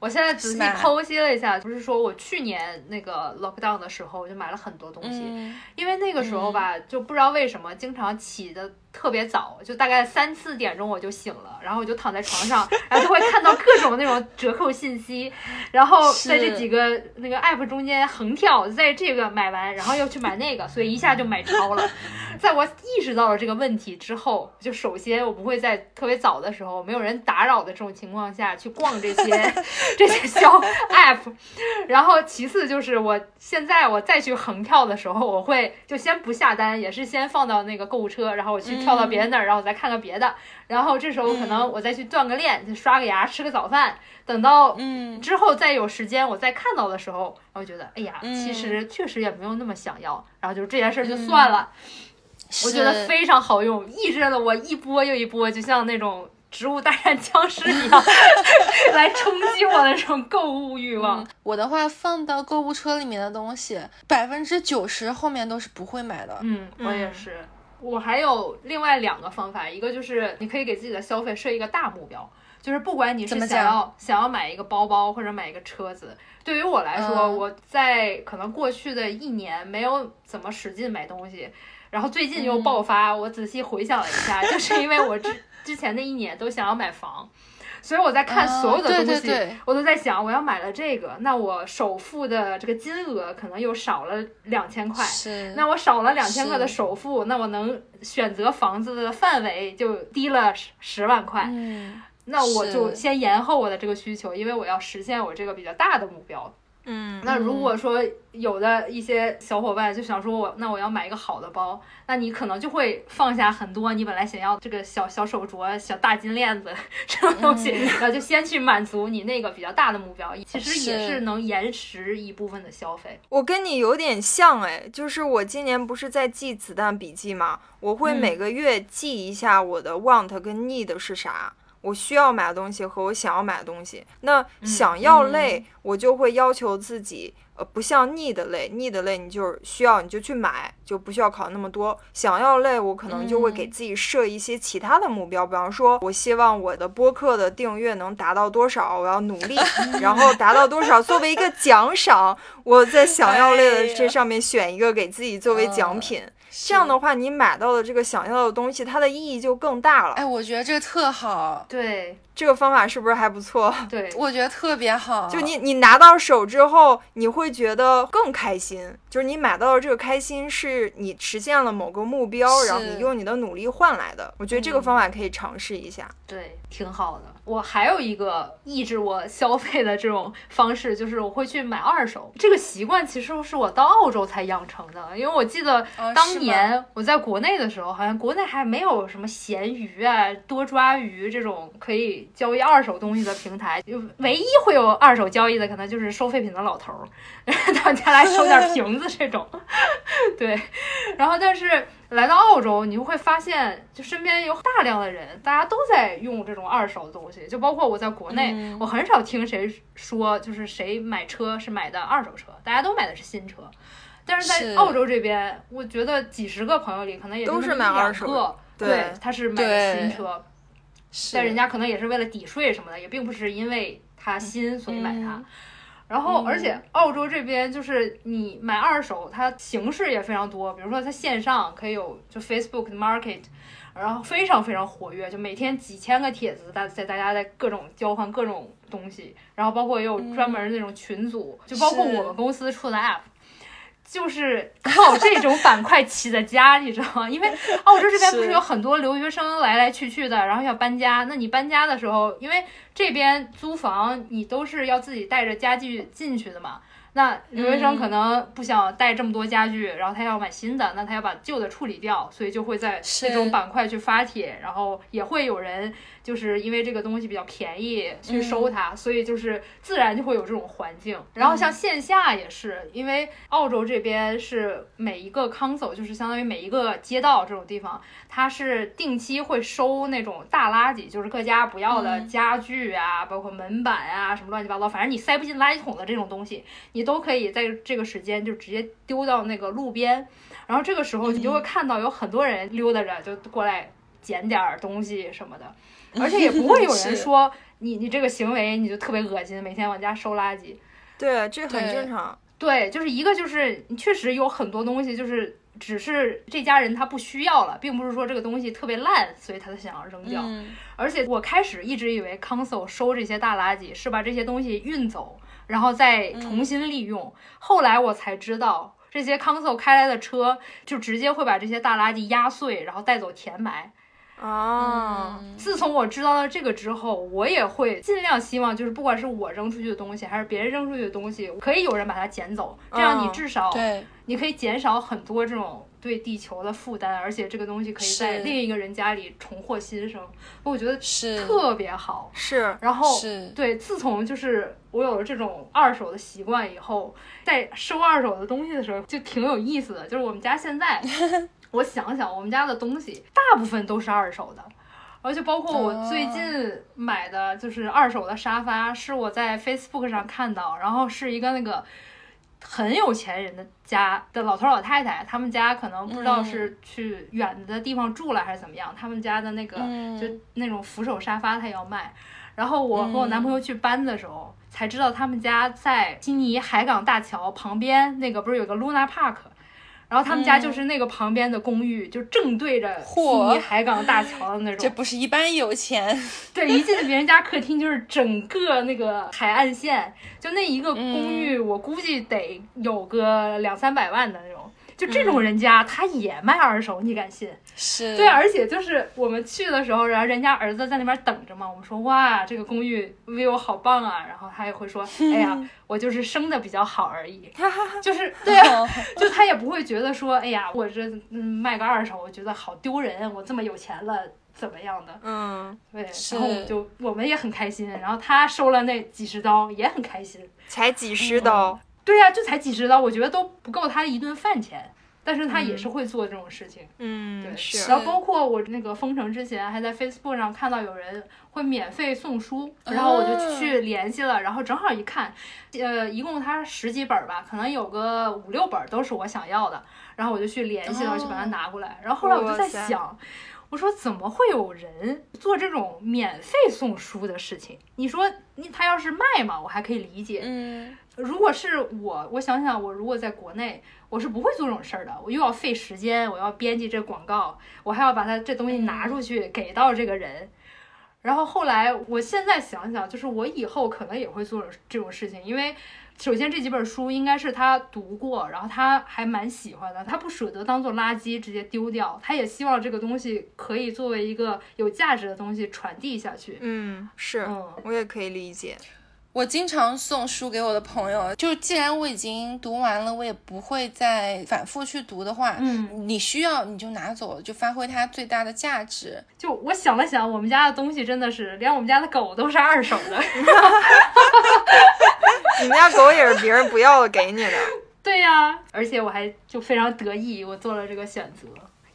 我现在仔细剖析了一下，不是说我去年那个 lockdown 的时候我就买了很多东西，嗯。因为那个时候吧，就不知道为什么经常起的特别早，就大概三四点钟我就醒了，然后我就躺在床上，然后就会看到各种那种折扣信息，然后在这几个那个 app 中间横跳，在这个买完，然后又去买那个，所以一下就买超了。在我意识到了这个问题之后，就首先我不会在特别早的时候，没有人打扰的这种情况下去逛这些 这些小 app，然后其次就是我现在我再去横跳的时候，我会就先不下单，也是先放到那个购物车，然后我去跳到别人那儿，然后我再看看别的，然后这时候可能我再去锻个炼，就刷个牙，吃个早饭，等到嗯，之后再有时间我再看到的时候，然后觉得哎呀，嗯其实确实也没有那么想要，然后就这件事儿就算了。我觉得非常好用，抑制了我一波又一波，就像那种植物大战僵尸一样，来冲击我的这种购物欲望。嗯我的话放到购物车里面的东西，百分之九十后面都是不会买的。嗯，我也嗯是。我还有另外两个方法，一个就是你可以给自己的消费设一个大目标，就是不管你是想要想要买一个包包或者买一个车子，对于我来说，嗯我在可能过去的一年没有怎么使劲买东西，然后最近又嗯。爆发，我仔细回想了一下，就是因为我之之前的一年都想要买房，所以我在看所有的啊东西，对对对我都在想，我要买了这个，那我首付的这个金额可能又少了两千块。是，那我少了两千块的首付，那我能选择房子的范围就低了十十万块。嗯，那我就先延后我的这个需求，因为我要实现我这个比较大的目标。嗯，那如果说有的一些小伙伴就想说我，那我要买一个好的包，那你可能就会放下很多你本来想要这个小小手镯、小大金链子 这种东西，嗯。然后就先去满足你那个比较大的目标，其实也是是能延时一部分的消费。我跟你有点像哎，就是我今年不是在记子弹笔记嘛，我会嗯。每个月记一下我的 want 跟 need 是啥，我需要买的东西和我想要买的东西。那想要类，我就会要求自己，呃，不像 need 类，need 类你就是需要你就去买，就不需要考那么多。想要累，我可能就会给嗯自己设一些其他的目标，比方说，我希望我的播客的订阅能达到多少，我要努力，然后达到多少作为一个奖赏，我在想要类哎呀的这上面选一个给自己作为奖品。这样的话，你买到的这个想要的东西，它的意义就更大了。哎，我觉得这个特好，对这个方法是不是还不错？对，我觉得特别好。就你你拿到手之后，你会觉得更开心。就是你买到的这个开心，是你实现了某个目标，然后你用你的努力换来的。我觉得这个方法可以尝试一下。对，挺好的。我还有一个抑制我消费的这种方式，就是我会去买二手。这个习惯其实是我到澳洲才养成的，因为我记得当年我在国内的时候，好像国内还没有什么闲鱼啊、多抓鱼这种可以交易二手东西的平台，就唯一会有二手交易的，可能就是收废品的老头儿，到你家来收点瓶子这种。对，然后但是来到澳洲，你就会发现，就身边有大量的人，大家都在用这种二手的东西，就包括我在国内，嗯。我很少听谁说就是谁买车是买的二手车，大家都买的是新车。但是在澳洲这边，我觉得几十个朋友里，可能也就都是买二手对。他是买的新车，是但人家可能也是为了抵税什么的，也并不是因为它新所以买它。嗯然后，嗯而且澳洲这边就是你买二手，它形式也非常多，比如说它线上可以有就 Facebook Market，然后非常非常活跃，就每天几千个帖子，大在大家在各种交换各种东西，然后包括也有专门那种群组，就包括我们公司出的 App。就是靠这种板块起的家，你知道吗？因为澳洲这边不是是有很多留学生来来去去的，然后要搬家。那你搬家的时候，因为这边租房你都是要自己带着家具进去的嘛。那留学生可能不想带这么多家具，然后他要买新的，那他要把旧的处理掉，所以就会在是这种板块去发帖，然后也会有人就是因为这个东西比较便宜去收它，所以就是自然就会有这种环境。然后像线下也是，因为澳洲这边是每一个 council，就是相当于每一个街道这种地方，它是定期会收那种大垃圾，就是各家不要的家具啊，包括门板啊，什么乱七八糟，反正你塞不进垃圾桶的这种东西，你都可以在这个时间就直接丢到那个路边。然后这个时候你就会看到有很多人溜达着就过来捡点儿东西什么的，而且也不会有人说你你这个行为你就特别恶心，每天往家收垃圾。对，这很正常。对，就是一个就是你确实有很多东西就是。只是这家人他不需要了，并不是说这个东西特别烂，所以他才想要扔掉。嗯而且我开始一直以为 Council 收这些大垃圾是把这些东西运走，然后再重新利用。后来我才知道，这些 Council 开来的车就直接会把这些大垃圾压碎，然后带走填埋。啊，嗯自从我知道了这个之后，我也会尽量希望，就是不管是我扔出去的东西，还是别人扔出去的东西，可以有人把它捡走，这样你嗯至少对，你可以减少很多这种对地球的负担，而且这个东西可以在另一个人家里重获新生，我觉得是特别好。是，然后是对，自从就是我有了这种二手的习惯以后，在收二手的东西的时候就挺有意思的。就是我们家现在，我想想，我们家的东西大部分都是二手的。而且包括我最近买的就是二手的沙发，是我在 Facebook 上看到，然后是一个那个很有钱人的家的老头老太太，他们家可能不知道是去远的地方住了还是怎么样，他们家的那个嗯。就那种扶手沙发他要卖，然后我和我男朋友去搬的时候，才知道他们家在悉尼海港大桥旁边那个不是有个 Luna Park。然后他们家就是那个旁边的公寓，就正对着悉尼海港大桥的那种。这不是一般有钱，对，一进别人家客厅就是整个那个海岸线，就那一个公寓，我估计得有个两三百万的那种。就这种人家，他也卖二手，你敢信？是对，而且就是我们去的时候，然后人家儿子在那边等着嘛，我们说哇，这个公寓 view 好棒啊，然后他也会说，哎呀，我就是生的比较好而已，就是 对啊，就他也不会觉得说，哎呀，我这嗯卖个二手，我觉得好丢人，我这么有钱了。怎么样的？嗯，对，然后我们就我们也很开心，然后他收了那几十刀也很开心。才几十刀，对呀、就才几十刀，我觉得都不够他一顿饭钱，但是他也是会做这种事情。嗯，对，是然后包括我那个封城之前，还在 Facebook 上看到有人会免费送书，然后我就去联系了，然后正好一看，呃，一共他十几本儿吧，可能有个五六本儿都是我想要的，然后我就去联系了，哦去把它拿过来。然后后来我就在想。我说怎么会有人做这种免费送书的事情？你说你他要是卖嘛，我还可以理解。嗯，如果是我，我想想，我如果在国内，我是不会做这种事儿的。我又要费时间，我要编辑这广告，我还要把它这东西拿出去给到这个人。然后后来，我现在想想，就是我以后可能也会做这种事情，因为首先这几本书应该是他读过，然后他还蛮喜欢的，他不舍得当做垃圾直接丢掉，他也希望这个东西可以作为一个有价值的东西传递下去。嗯，是，嗯，我也可以理解。我经常送书给我的朋友，就既然我已经读完了，我也不会再反复去读的话，嗯，你需要你就拿走，就发挥它最大的价值。就我想了想，我们家的东西真的是，连我们家的狗都是二手的。你们家狗也是别人不要的给你的，对呀、而且我还就非常得意，我做了这个选择，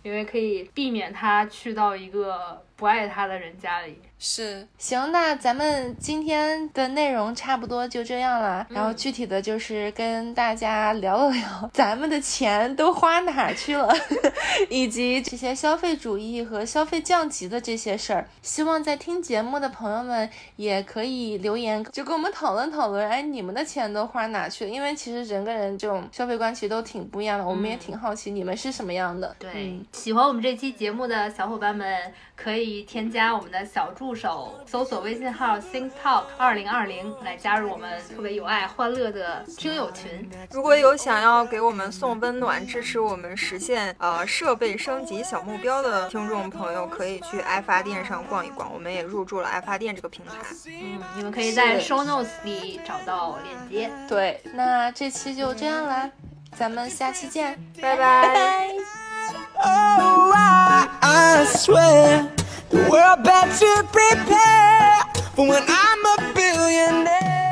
因为可以避免它去到一个不爱它的人家里。是，行，那咱们今天的内容差不多就这样了。然后具体的就是跟大家聊了聊 咱们的钱都花哪去了，以及这些消费主义和消费降级的这些事儿。希望在听节目的朋友们也可以留言，就跟我们讨论讨论，哎，你们的钱都花哪去了？因为其实人跟人这种消费观其实都挺不一样的，我们也挺好奇你们是什么样的。对，嗯喜欢我们这期节目的小伙伴们，可以添加我们的小助入手，搜索微信号 Think Talk 二零二零来加入我们特别有爱、欢乐的听友群。如果有想要给我们送温暖、支持我们实现呃设备升级小目标的听众朋友，可以去爱发电上逛一逛。我们也入驻了爱发电这个平台。嗯，你们可以在 Show Notes 里找到链接。对，那这期就这样啦，咱们下期见，拜拜。拜。Oh, I, I swear the world better prepare for when I'm a billionaire.